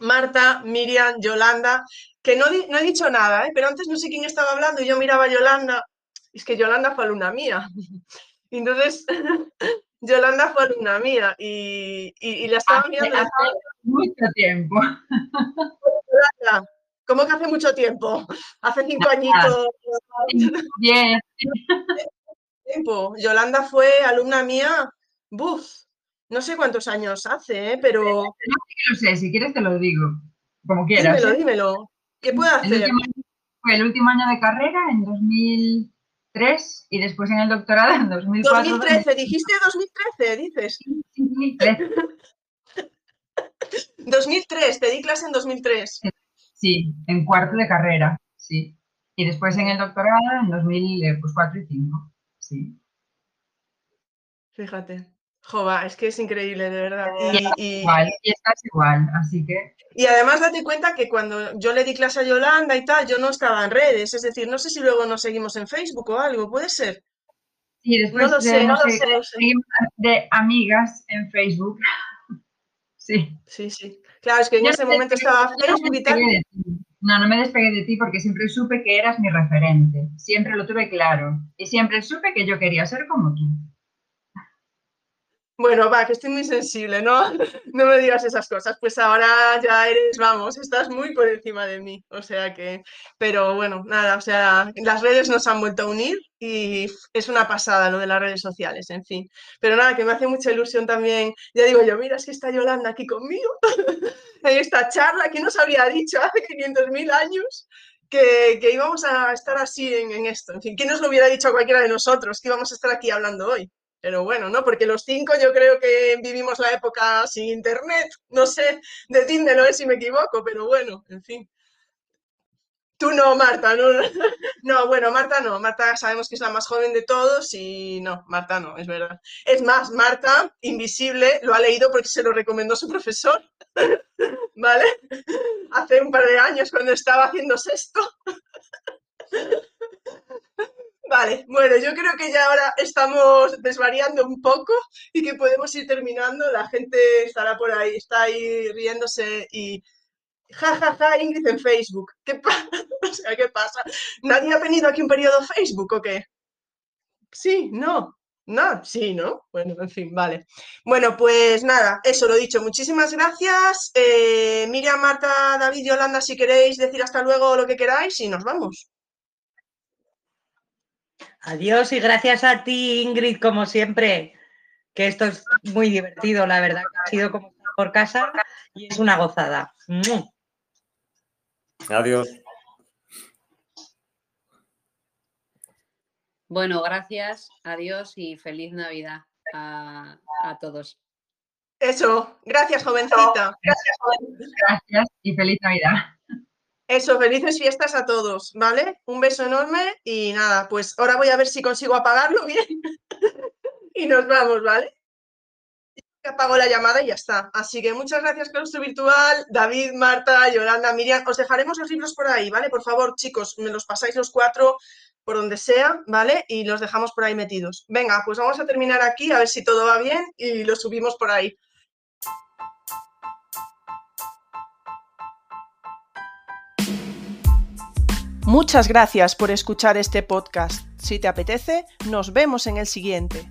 Speaker 1: Marta, Miriam, Yolanda, que no, no he dicho nada, ¿eh? pero antes no sé quién estaba hablando y yo miraba a Yolanda. Es que Yolanda fue alumna mía. Entonces, Yolanda fue alumna mía y, y, la estaba mirando.
Speaker 2: Hace mucho tiempo.
Speaker 1: ¿Cómo que hace mucho tiempo? Hace cinco añitos.
Speaker 2: Bien.
Speaker 1: Tiempo. Yolanda fue alumna mía, buf, no sé cuántos años hace, ¿eh? pero. No
Speaker 2: sé lo sé, si quieres te lo digo, como quieras.
Speaker 1: Dímelo, ¿eh? dímelo. ¿Qué puedo hacer?
Speaker 2: fue el último año de carrera en 2003 y después en el doctorado en 2004.
Speaker 1: 2013, dijiste 2013, dices. 2013. 2003, te di clase en 2003.
Speaker 2: Sí, en cuarto de carrera, sí. Y después en el doctorado en 2004 y 2005, sí.
Speaker 1: Fíjate. Jova, es que es increíble, de verdad.
Speaker 2: Y, Igual, y estás igual, así que...
Speaker 1: Y además date cuenta que cuando yo le di clase a Yolanda y tal, yo no estaba en redes, es decir, no sé si luego nos seguimos en Facebook o algo, ¿puede ser?
Speaker 2: Sí, después no lo sé, no lo sé, seguimos de amigas en Facebook. Sí.
Speaker 1: Sí, sí. Claro, es que en ese momento estaba Facebook y tal.
Speaker 2: No, no me despegué de ti porque siempre supe que eras mi referente. Siempre lo tuve claro. Y siempre supe que yo quería ser como tú.
Speaker 1: Bueno, va, que estoy muy sensible, ¿no? No me digas esas cosas. Pues ahora ya eres, vamos, estás muy por encima de mí. O sea que, pero bueno, nada, o sea, las redes nos han vuelto a unir y es una pasada lo de las redes sociales, en fin. Pero nada, que me hace mucha ilusión también. Ya digo yo, mira, es que está Yolanda aquí conmigo en esta charla. ¿Quién nos habría dicho hace 500.000 años? Que, que, íbamos a estar así en, en esto. En fin, ¿quién nos lo hubiera dicho a cualquiera de nosotros que íbamos a estar aquí hablando hoy? Pero bueno, ¿no? Porque los cinco yo creo que vivimos la época sin internet. No sé, decídmelo si me equivoco, pero bueno, en fin. Tú no, Marta, no, no, bueno, Marta no, Marta sabemos que es la más joven de todos y no, Marta no, es verdad. Es más, Marta, invisible, lo ha leído porque se lo recomendó su profesor, ¿vale? Hace un par de años cuando estaba haciendo sexto. Vale, bueno, yo creo que ya ahora estamos desvariando un poco y que podemos ir terminando. La gente estará por ahí, está ahí riéndose y ja, ja, ja, Ingrid en Facebook. ¿Qué, ¿qué pasa? ¿Nadie ha venido aquí un periodo Facebook o qué? Sí, no. No, sí, ¿no? Bueno, en fin, vale. Bueno, pues nada, eso lo dicho. Muchísimas gracias. Eh, Miriam, Marta, David, Yolanda, si queréis decir hasta luego lo que queráis y nos vamos.
Speaker 3: Adiós y gracias a ti, Ingrid, como siempre, que esto es muy divertido, la verdad, ha sido como por casa y es una gozada.
Speaker 4: Adiós.
Speaker 5: Bueno, gracias, adiós y feliz Navidad a, todos.
Speaker 1: Eso, gracias, jovencita.
Speaker 2: Gracias, Gracias y feliz Navidad.
Speaker 1: Eso, felices fiestas a todos, ¿vale? Un beso enorme y nada, pues ahora voy a ver si consigo apagarlo bien y nos vamos, ¿vale? Apago la llamada y ya está. Así que muchas gracias, Claustro Virtual, David, Marta, Yolanda, Miriam. Os dejaremos los libros por ahí, ¿vale? Por favor, chicos, me los pasáis los cuatro por donde sea, ¿vale? Y los dejamos por ahí metidos. Venga, pues vamos a terminar aquí, a ver si todo va bien y lo subimos por ahí. Muchas gracias por escuchar este podcast. Si te apetece, nos vemos en el siguiente.